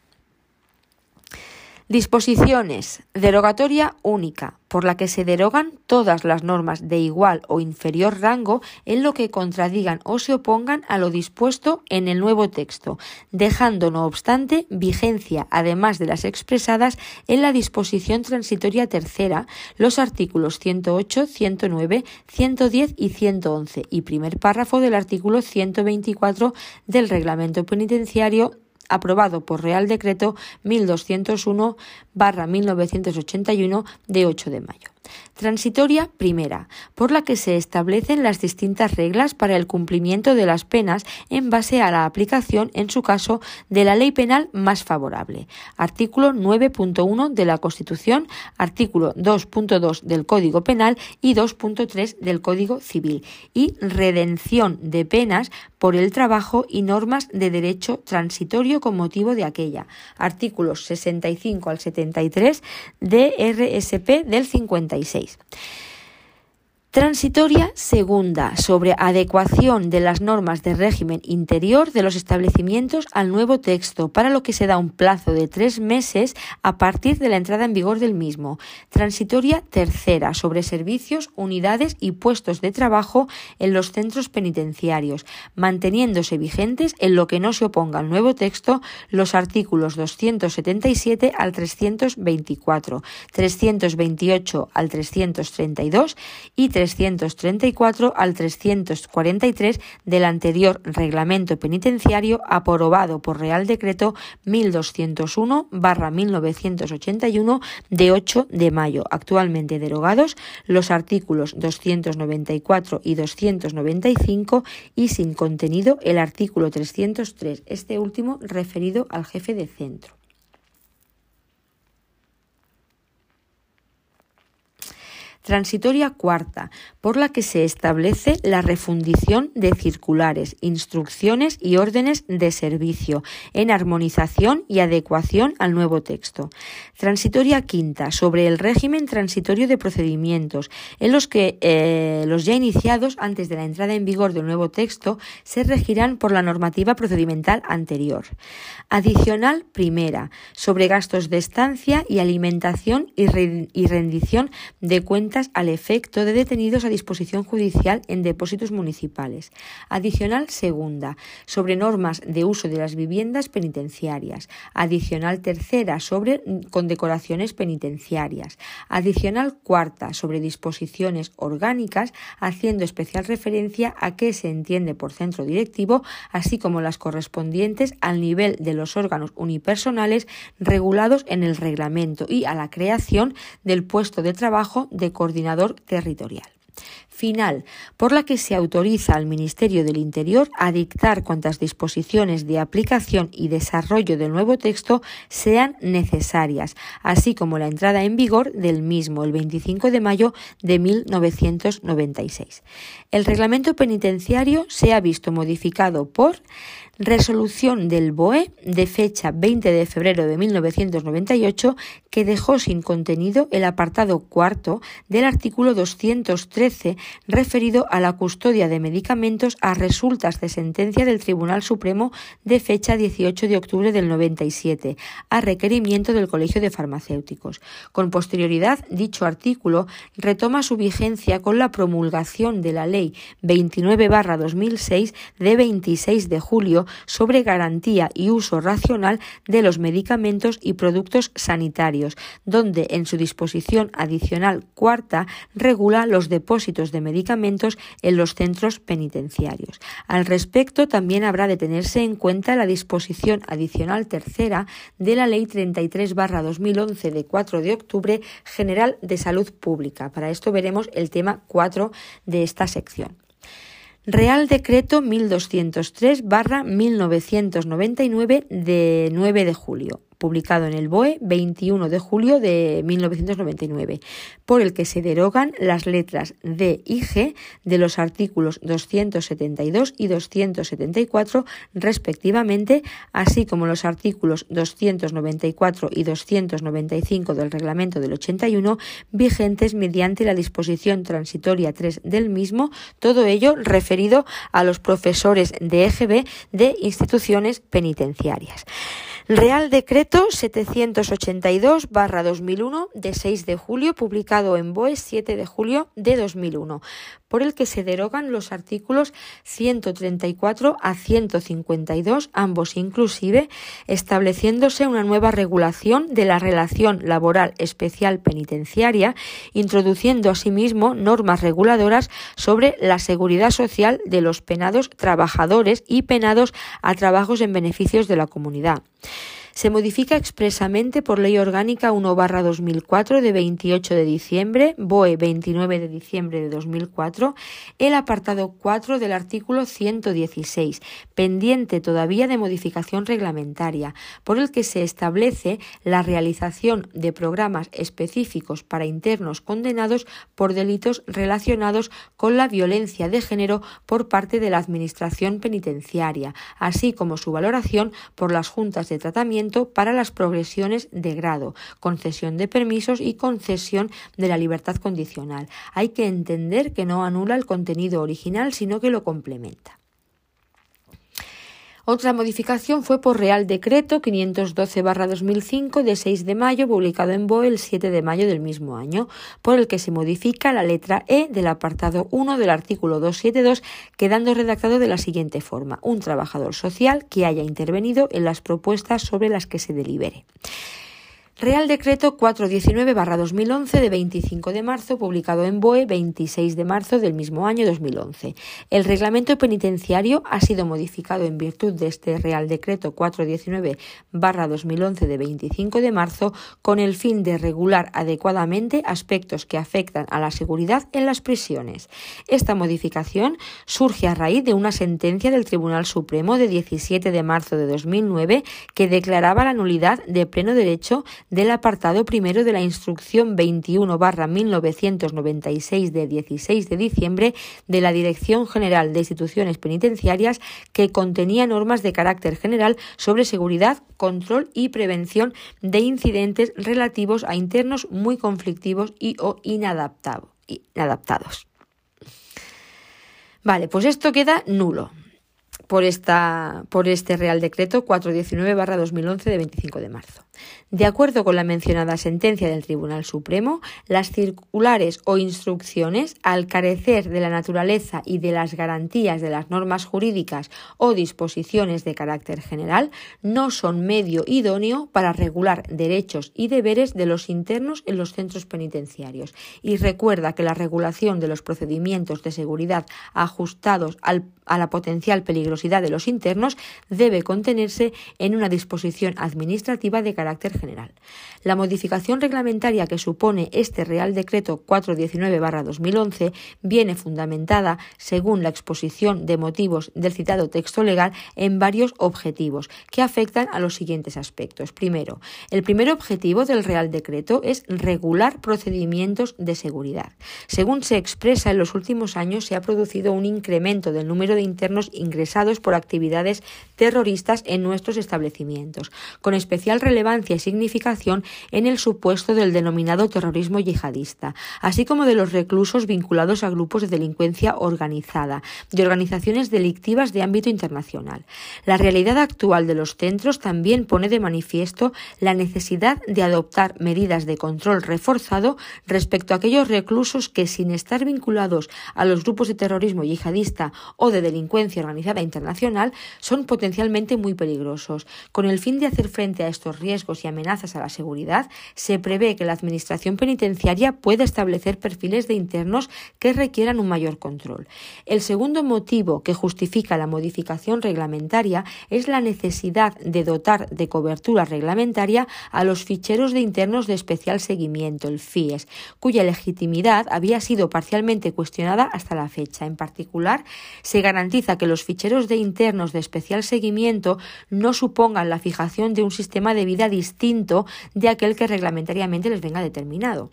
Disposiciones. Derogatoria única, por la que se derogan todas las normas de igual o inferior rango en lo que contradigan o se opongan a lo dispuesto en el nuevo texto, dejando no obstante vigencia, además de las expresadas en la disposición transitoria tercera, los artículos 108, 109, 110 y 111 y primer párrafo del artículo 124 del Reglamento Penitenciario aprobado por Real Decreto 1201-1981 de 8 de mayo. Transitoria primera, por la que se establecen las distintas reglas para el cumplimiento de las penas en base a la aplicación, en su caso, de la ley penal más favorable. Artículo 9.1 de la Constitución, artículo 2.2 del Código Penal y 2.3 del Código Civil. Y redención de penas por el trabajo y normas de derecho transitorio con motivo de aquella. Artículos 65 al 73 de RSP del 56. Transitoria segunda sobre adecuación de las normas de régimen interior de los establecimientos al nuevo texto, para lo que se da un plazo de tres meses a partir de la entrada en vigor del mismo. Transitoria tercera sobre servicios, unidades y puestos de trabajo en los centros penitenciarios, manteniéndose vigentes en lo que no se oponga al nuevo texto los artículos 277 al 324, 328 al 332 y 334 al 343 del anterior reglamento penitenciario aprobado por Real Decreto 1201-1981 de 8 de mayo, actualmente derogados los artículos 294 y 295 y sin contenido el artículo 303, este último referido al jefe de centro. Transitoria cuarta, por la que se establece la refundición de circulares, instrucciones y órdenes de servicio en armonización y adecuación al nuevo texto. Transitoria quinta, sobre el régimen transitorio de procedimientos, en los que eh, los ya iniciados antes de la entrada en vigor del nuevo texto se regirán por la normativa procedimental anterior. Adicional primera, sobre gastos de estancia y alimentación y rendición de cuentas al efecto de detenidos a disposición judicial en depósitos municipales. Adicional segunda, sobre normas de uso de las viviendas penitenciarias. Adicional tercera, sobre condecoraciones penitenciarias. Adicional cuarta, sobre disposiciones orgánicas, haciendo especial referencia a qué se entiende por centro directivo, así como las correspondientes al nivel de los órganos unipersonales regulados en el reglamento y a la creación del puesto de trabajo de coordinador territorial final, por la que se autoriza al Ministerio del Interior a dictar cuantas disposiciones de aplicación y desarrollo del nuevo texto sean necesarias, así como la entrada en vigor del mismo el 25 de mayo de 1996. El reglamento penitenciario se ha visto modificado por resolución del BOE de fecha 20 de febrero de 1998 que dejó sin contenido el apartado cuarto del artículo 213 referido a la custodia de medicamentos a resultas de sentencia del Tribunal Supremo de fecha 18 de octubre del 97, a requerimiento del Colegio de Farmacéuticos. Con posterioridad, dicho artículo retoma su vigencia con la promulgación de la Ley 29-2006 de 26 de julio sobre garantía y uso racional de los medicamentos y productos sanitarios, donde en su disposición adicional cuarta regula los depósitos de medicamentos en los centros penitenciarios. Al respecto, también habrá de tenerse en cuenta la disposición adicional tercera de la Ley 33-2011 de 4 de octubre General de Salud Pública. Para esto veremos el tema 4 de esta sección. Real Decreto 1203-1999 de 9 de julio publicado en el BOE 21 de julio de 1999, por el que se derogan las letras D y G de los artículos 272 y 274 respectivamente, así como los artículos 294 y 295 del reglamento del 81 vigentes mediante la disposición transitoria 3 del mismo, todo ello referido a los profesores de EGB de instituciones penitenciarias. Real Decreto 782-2001 de 6 de julio, publicado en BOE 7 de julio de 2001, por el que se derogan los artículos 134 a 152, ambos inclusive, estableciéndose una nueva regulación de la relación laboral especial penitenciaria, introduciendo asimismo normas reguladoras sobre la seguridad social de los penados trabajadores y penados a trabajos en beneficios de la comunidad. Se modifica expresamente por Ley Orgánica 1-2004 de 28 de diciembre, BOE 29 de diciembre de 2004, el apartado 4 del artículo 116, pendiente todavía de modificación reglamentaria, por el que se establece la realización de programas específicos para internos condenados por delitos relacionados con la violencia de género por parte de la Administración penitenciaria, así como su valoración por las juntas de tratamiento para las progresiones de grado, concesión de permisos y concesión de la libertad condicional. Hay que entender que no anula el contenido original, sino que lo complementa. Otra modificación fue por Real Decreto 512-2005 de 6 de mayo, publicado en BOE el 7 de mayo del mismo año, por el que se modifica la letra E del apartado 1 del artículo 272, quedando redactado de la siguiente forma: un trabajador social que haya intervenido en las propuestas sobre las que se delibere. Real Decreto 419-2011 de 25 de marzo, publicado en BOE 26 de marzo del mismo año 2011. El reglamento penitenciario ha sido modificado en virtud de este Real Decreto 419-2011 de 25 de marzo con el fin de regular adecuadamente aspectos que afectan a la seguridad en las prisiones. Esta modificación surge a raíz de una sentencia del Tribunal Supremo de 17 de marzo de 2009 que declaraba la nulidad de pleno derecho del apartado primero de la Instrucción 21-1996 de 16 de diciembre de la Dirección General de Instituciones Penitenciarias que contenía normas de carácter general sobre seguridad, control y prevención de incidentes relativos a internos muy conflictivos y o inadaptados. Vale, pues esto queda nulo por, esta, por este Real Decreto 419-2011 de 25 de marzo. De acuerdo con la mencionada sentencia del Tribunal Supremo, las circulares o instrucciones, al carecer de la naturaleza y de las garantías de las normas jurídicas o disposiciones de carácter general, no son medio idóneo para regular derechos y deberes de los internos en los centros penitenciarios. Y recuerda que la regulación de los procedimientos de seguridad ajustados a la potencial peligrosidad de los internos debe contenerse en una disposición administrativa de carácter general. La modificación reglamentaria que supone este Real Decreto 419-2011 viene fundamentada, según la exposición de motivos del citado texto legal, en varios objetivos que afectan a los siguientes aspectos. Primero, el primer objetivo del Real Decreto es regular procedimientos de seguridad. Según se expresa, en los últimos años se ha producido un incremento del número de internos ingresados por actividades terroristas en nuestros establecimientos, con especial relevancia y significación en el supuesto del denominado terrorismo yihadista, así como de los reclusos vinculados a grupos de delincuencia organizada, de organizaciones delictivas de ámbito internacional. La realidad actual de los centros también pone de manifiesto la necesidad de adoptar medidas de control reforzado respecto a aquellos reclusos que, sin estar vinculados a los grupos de terrorismo yihadista o de delincuencia organizada internacional, son potencialmente muy peligrosos. Con el fin de hacer frente a estos riesgos y amenazas a la seguridad, se prevé que la Administración penitenciaria pueda establecer perfiles de internos que requieran un mayor control. El segundo motivo que justifica la modificación reglamentaria es la necesidad de dotar de cobertura reglamentaria a los ficheros de internos de especial seguimiento, el FIES, cuya legitimidad había sido parcialmente cuestionada hasta la fecha. En particular, se garantiza que los ficheros de internos de especial seguimiento no supongan la fijación de un sistema de vida distinto de aquel que reglamentariamente les venga determinado.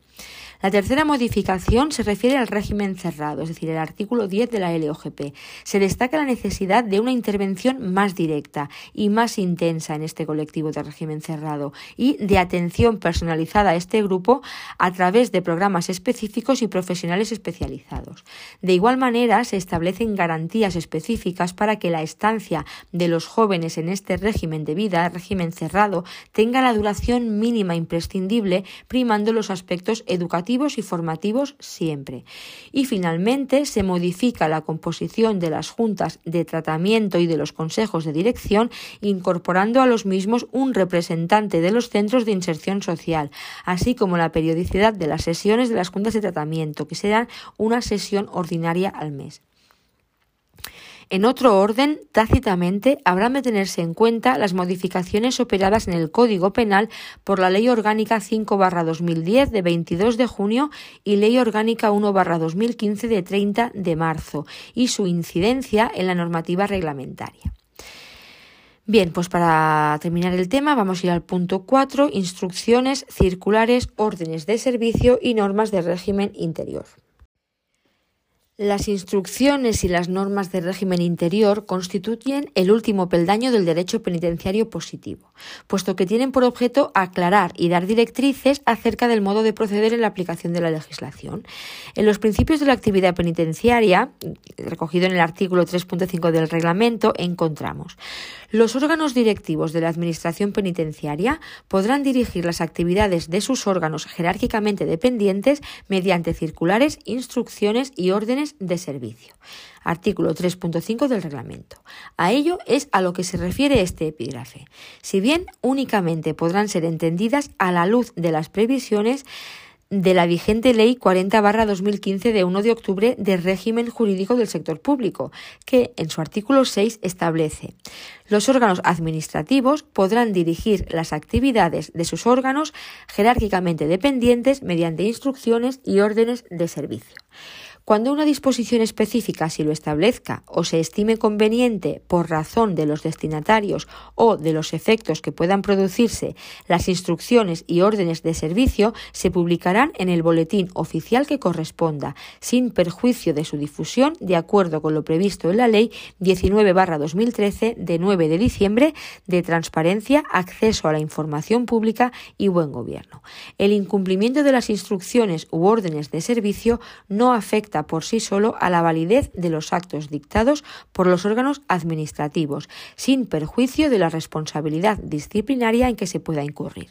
La tercera modificación se refiere al régimen cerrado, es decir, el artículo 10 de la LOGP. Se destaca la necesidad de una intervención más directa y más intensa en este colectivo de régimen cerrado y de atención personalizada a este grupo a través de programas específicos y profesionales especializados. De igual manera, se establecen garantías específicas para que la estancia de los jóvenes en este régimen de vida, régimen cerrado, tenga la duración mínima imprescindible, primando los aspectos educativos y formativos siempre. Y finalmente se modifica la composición de las juntas de tratamiento y de los consejos de dirección, incorporando a los mismos un representante de los centros de inserción social, así como la periodicidad de las sesiones de las juntas de tratamiento, que serán una sesión ordinaria al mes. En otro orden, tácitamente, habrán de tenerse en cuenta las modificaciones operadas en el Código Penal por la Ley Orgánica 5-2010 de 22 de junio y Ley Orgánica 1-2015 de 30 de marzo y su incidencia en la normativa reglamentaria. Bien, pues para terminar el tema vamos a ir al punto 4, instrucciones, circulares, órdenes de servicio y normas de régimen interior. Las instrucciones y las normas de régimen interior constituyen el último peldaño del derecho penitenciario positivo, puesto que tienen por objeto aclarar y dar directrices acerca del modo de proceder en la aplicación de la legislación. En los principios de la actividad penitenciaria, recogido en el artículo 3.5 del reglamento, encontramos los órganos directivos de la Administración penitenciaria podrán dirigir las actividades de sus órganos jerárquicamente dependientes mediante circulares, instrucciones y órdenes de servicio. Artículo 3.5 del reglamento. A ello es a lo que se refiere este epígrafe. Si bien únicamente podrán ser entendidas a la luz de las previsiones de la vigente Ley 40-2015 de 1 de octubre de régimen jurídico del sector público, que en su artículo 6 establece los órganos administrativos podrán dirigir las actividades de sus órganos jerárquicamente dependientes mediante instrucciones y órdenes de servicio. Cuando una disposición específica si lo establezca o se estime conveniente por razón de los destinatarios o de los efectos que puedan producirse, las instrucciones y órdenes de servicio se publicarán en el boletín oficial que corresponda, sin perjuicio de su difusión, de acuerdo con lo previsto en la Ley 19-2013 de 9 de diciembre de transparencia, acceso a la información pública y buen gobierno. El incumplimiento de las instrucciones u órdenes de servicio no afecta por sí solo a la validez de los actos dictados por los órganos administrativos, sin perjuicio de la responsabilidad disciplinaria en que se pueda incurrir.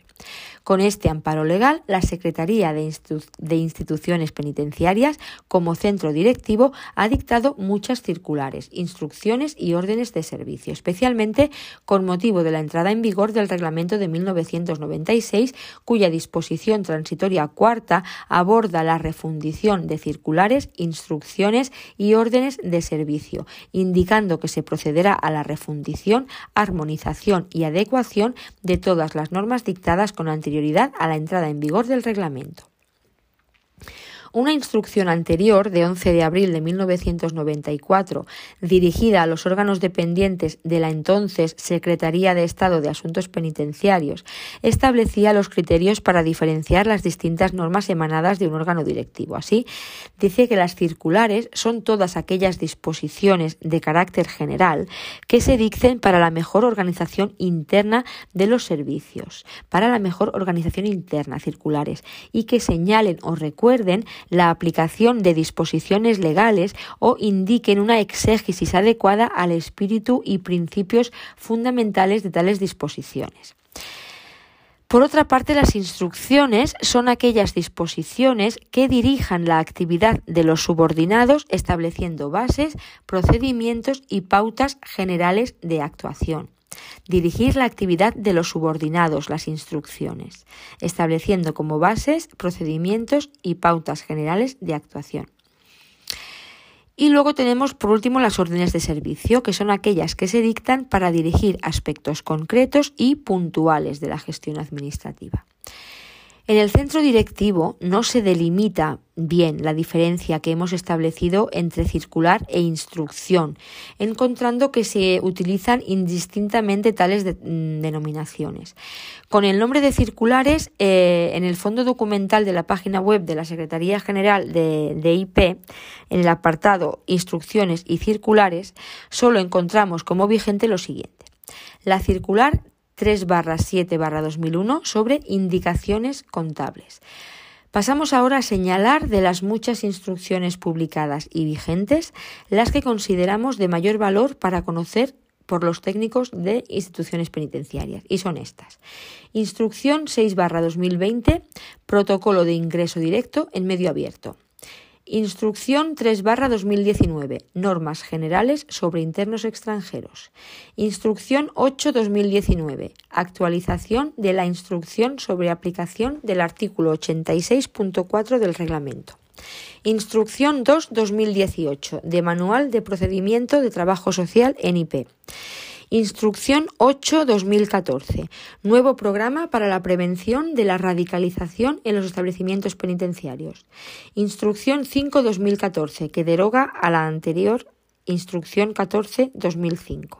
Con este amparo legal, la Secretaría de, Instituciones Penitenciarias, como centro directivo, ha dictado muchas circulares, instrucciones y órdenes de servicio, especialmente con motivo de la entrada en vigor del Reglamento de 1996, cuya disposición transitoria cuarta aborda la refundición de circulares instrucciones y órdenes de servicio, indicando que se procederá a la refundición, armonización y adecuación de todas las normas dictadas con anterioridad a la entrada en vigor del reglamento. Una instrucción anterior, de 11 de abril de 1994, dirigida a los órganos dependientes de la entonces Secretaría de Estado de Asuntos Penitenciarios, establecía los criterios para diferenciar las distintas normas emanadas de un órgano directivo. Así, dice que las circulares son todas aquellas disposiciones de carácter general que se dicten para la mejor organización interna de los servicios, para la mejor organización interna circulares y que señalen o recuerden la aplicación de disposiciones legales o indiquen una exégesis adecuada al espíritu y principios fundamentales de tales disposiciones. Por otra parte, las instrucciones son aquellas disposiciones que dirijan la actividad de los subordinados estableciendo bases, procedimientos y pautas generales de actuación. Dirigir la actividad de los subordinados, las instrucciones, estableciendo como bases, procedimientos y pautas generales de actuación. Y luego tenemos, por último, las órdenes de servicio, que son aquellas que se dictan para dirigir aspectos concretos y puntuales de la gestión administrativa. En el centro directivo no se delimita bien la diferencia que hemos establecido entre circular e instrucción, encontrando que se utilizan indistintamente tales mm, denominaciones. Con el nombre de circulares, eh, en el fondo documental de la página web de la Secretaría General de, de IP, en el apartado Instrucciones y Circulares, solo encontramos como vigente lo siguiente. La circular 3 7 2001 sobre indicaciones contables. Pasamos ahora a señalar de las muchas instrucciones publicadas y vigentes las que consideramos de mayor valor para conocer por los técnicos de instituciones penitenciarias y son estas. Instrucción 6 2020, protocolo de ingreso directo en medio abierto. Instrucción 3-2019. Normas generales sobre internos extranjeros. Instrucción 8-2019. Actualización de la instrucción sobre aplicación del artículo 86.4 del reglamento. Instrucción 2-2018 de Manual de Procedimiento de Trabajo Social en IP. Instrucción 8-2014. Nuevo programa para la prevención de la radicalización en los establecimientos penitenciarios. Instrucción 5-2014, que deroga a la anterior Instrucción 14-2005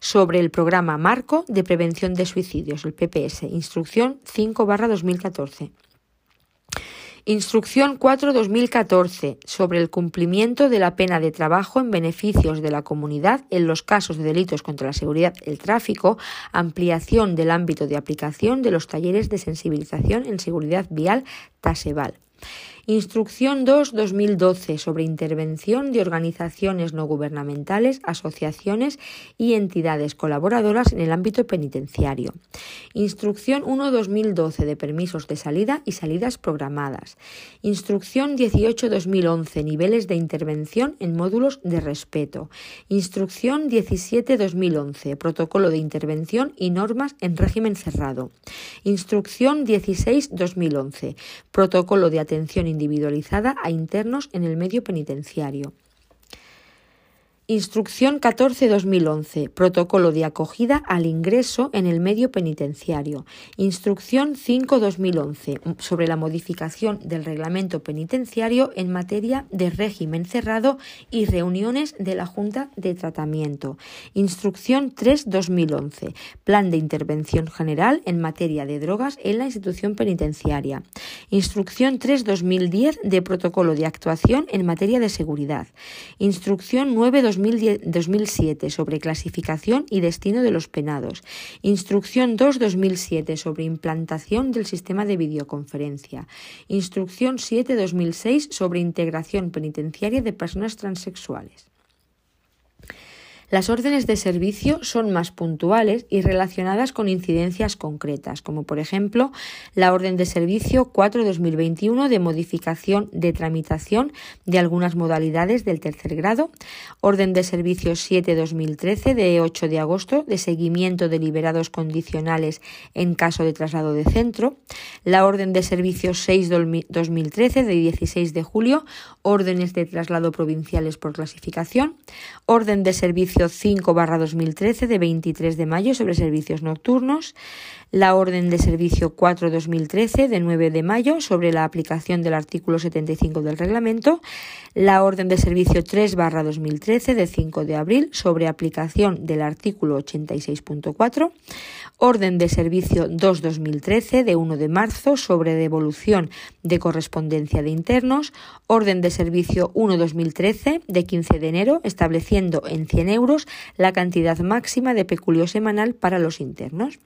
sobre el programa Marco de Prevención de Suicidios, el PPS, Instrucción 5-2014. Instrucción 4-2014 sobre el cumplimiento de la pena de trabajo en beneficios de la comunidad en los casos de delitos contra la seguridad el tráfico, ampliación del ámbito de aplicación de los talleres de sensibilización en seguridad vial TASEVAL. Instrucción 2-2012 sobre intervención de organizaciones no gubernamentales, asociaciones y entidades colaboradoras en el ámbito penitenciario. Instrucción 1-2012 de permisos de salida y salidas programadas. Instrucción 18-2011 niveles de intervención en módulos de respeto. Instrucción 17-2011 protocolo de intervención y normas en régimen cerrado. Instrucción 16-2011 protocolo de atención individualizada a internos en el medio penitenciario. Instrucción 14-2011. Protocolo de acogida al ingreso en el medio penitenciario. Instrucción 5-2011. Sobre la modificación del reglamento penitenciario en materia de régimen cerrado y reuniones de la Junta de Tratamiento. Instrucción 3-2011. Plan de intervención general en materia de drogas en la institución penitenciaria. Instrucción 3-2010 de protocolo de actuación en materia de seguridad. Instrucción 9 2007 sobre clasificación y destino de los penados. Instrucción 2-2007 sobre implantación del sistema de videoconferencia. Instrucción 7-2006 sobre integración penitenciaria de personas transexuales. Las órdenes de servicio son más puntuales y relacionadas con incidencias concretas, como por ejemplo la orden de servicio 4-2021 de modificación de tramitación de algunas modalidades del tercer grado, orden de servicio 7-2013 de 8 de agosto de seguimiento de liberados condicionales en caso de traslado de centro, la orden de servicio 6-2013 de 16 de julio, órdenes de traslado provinciales por clasificación, orden de servicio servicio 5-2013 de 23 de mayo sobre servicios nocturnos, la orden de servicio 4-2013 de 9 de mayo sobre la aplicación del artículo 75 del reglamento, la orden de servicio 3-2013 de 5 de abril sobre aplicación del artículo 86.4, orden de servicio 2-2013 de 1 de marzo sobre devolución de correspondencia de internos, orden de servicio 1-2013 de 15 de enero estableciendo en 100 euros la cantidad máxima de peculio semanal para los internos.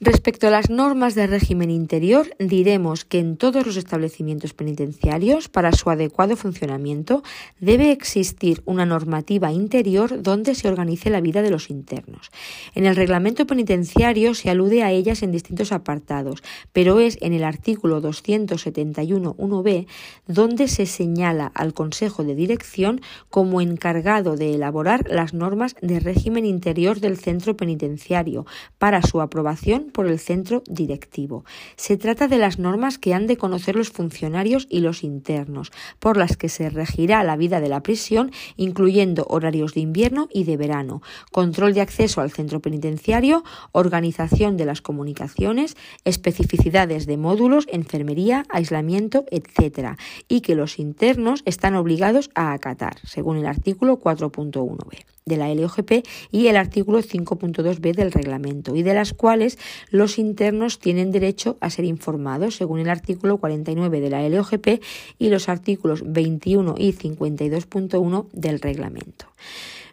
Respecto a las normas de régimen interior, diremos que en todos los establecimientos penitenciarios, para su adecuado funcionamiento, debe existir una normativa interior donde se organice la vida de los internos. En el reglamento penitenciario se alude a ellas en distintos apartados, pero es en el artículo 271.1b donde se señala al Consejo de Dirección como encargado de elaborar las normas de régimen interior del centro penitenciario para su aprobación por el centro directivo. Se trata de las normas que han de conocer los funcionarios y los internos, por las que se regirá la vida de la prisión, incluyendo horarios de invierno y de verano, control de acceso al centro penitenciario, organización de las comunicaciones, especificidades de módulos, enfermería, aislamiento, etc., y que los internos están obligados a acatar, según el artículo 4.1b de la LOGP y el artículo 5.2b del reglamento, y de las cuales los internos tienen derecho a ser informados según el artículo 49 de la LOGP y los artículos 21 y 52.1 del reglamento.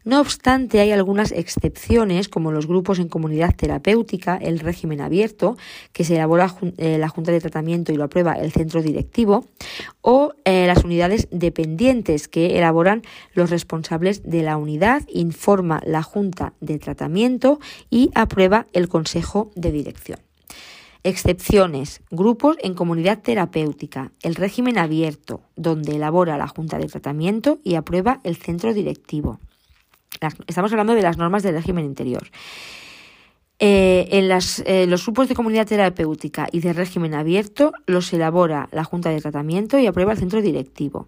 No obstante, hay algunas excepciones, como los grupos en comunidad terapéutica, el régimen abierto, que se elabora eh, la Junta de Tratamiento y lo aprueba el centro directivo, o eh, las unidades dependientes que elaboran los responsables de la unidad, informa la Junta de Tratamiento y aprueba el Consejo de Dirección. Excepciones. Grupos en comunidad terapéutica. El régimen abierto, donde elabora la Junta de Tratamiento y aprueba el centro directivo estamos hablando de las normas del régimen interior. Eh, en eh, los grupos de comunidad terapéutica y de régimen abierto los elabora la Junta de Tratamiento y aprueba el centro directivo.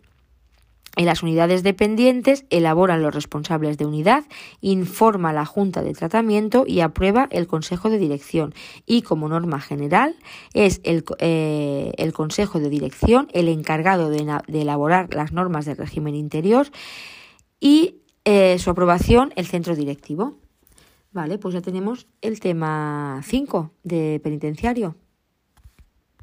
En las unidades dependientes elaboran los responsables de unidad, informa la Junta de Tratamiento y aprueba el Consejo de Dirección. Y como norma general es el, eh, Consejo de Dirección el encargado de, de elaborar las normas del régimen interior y eh, su aprobación el centro directivo. Vale, pues ya tenemos el tema 5 de penitenciario.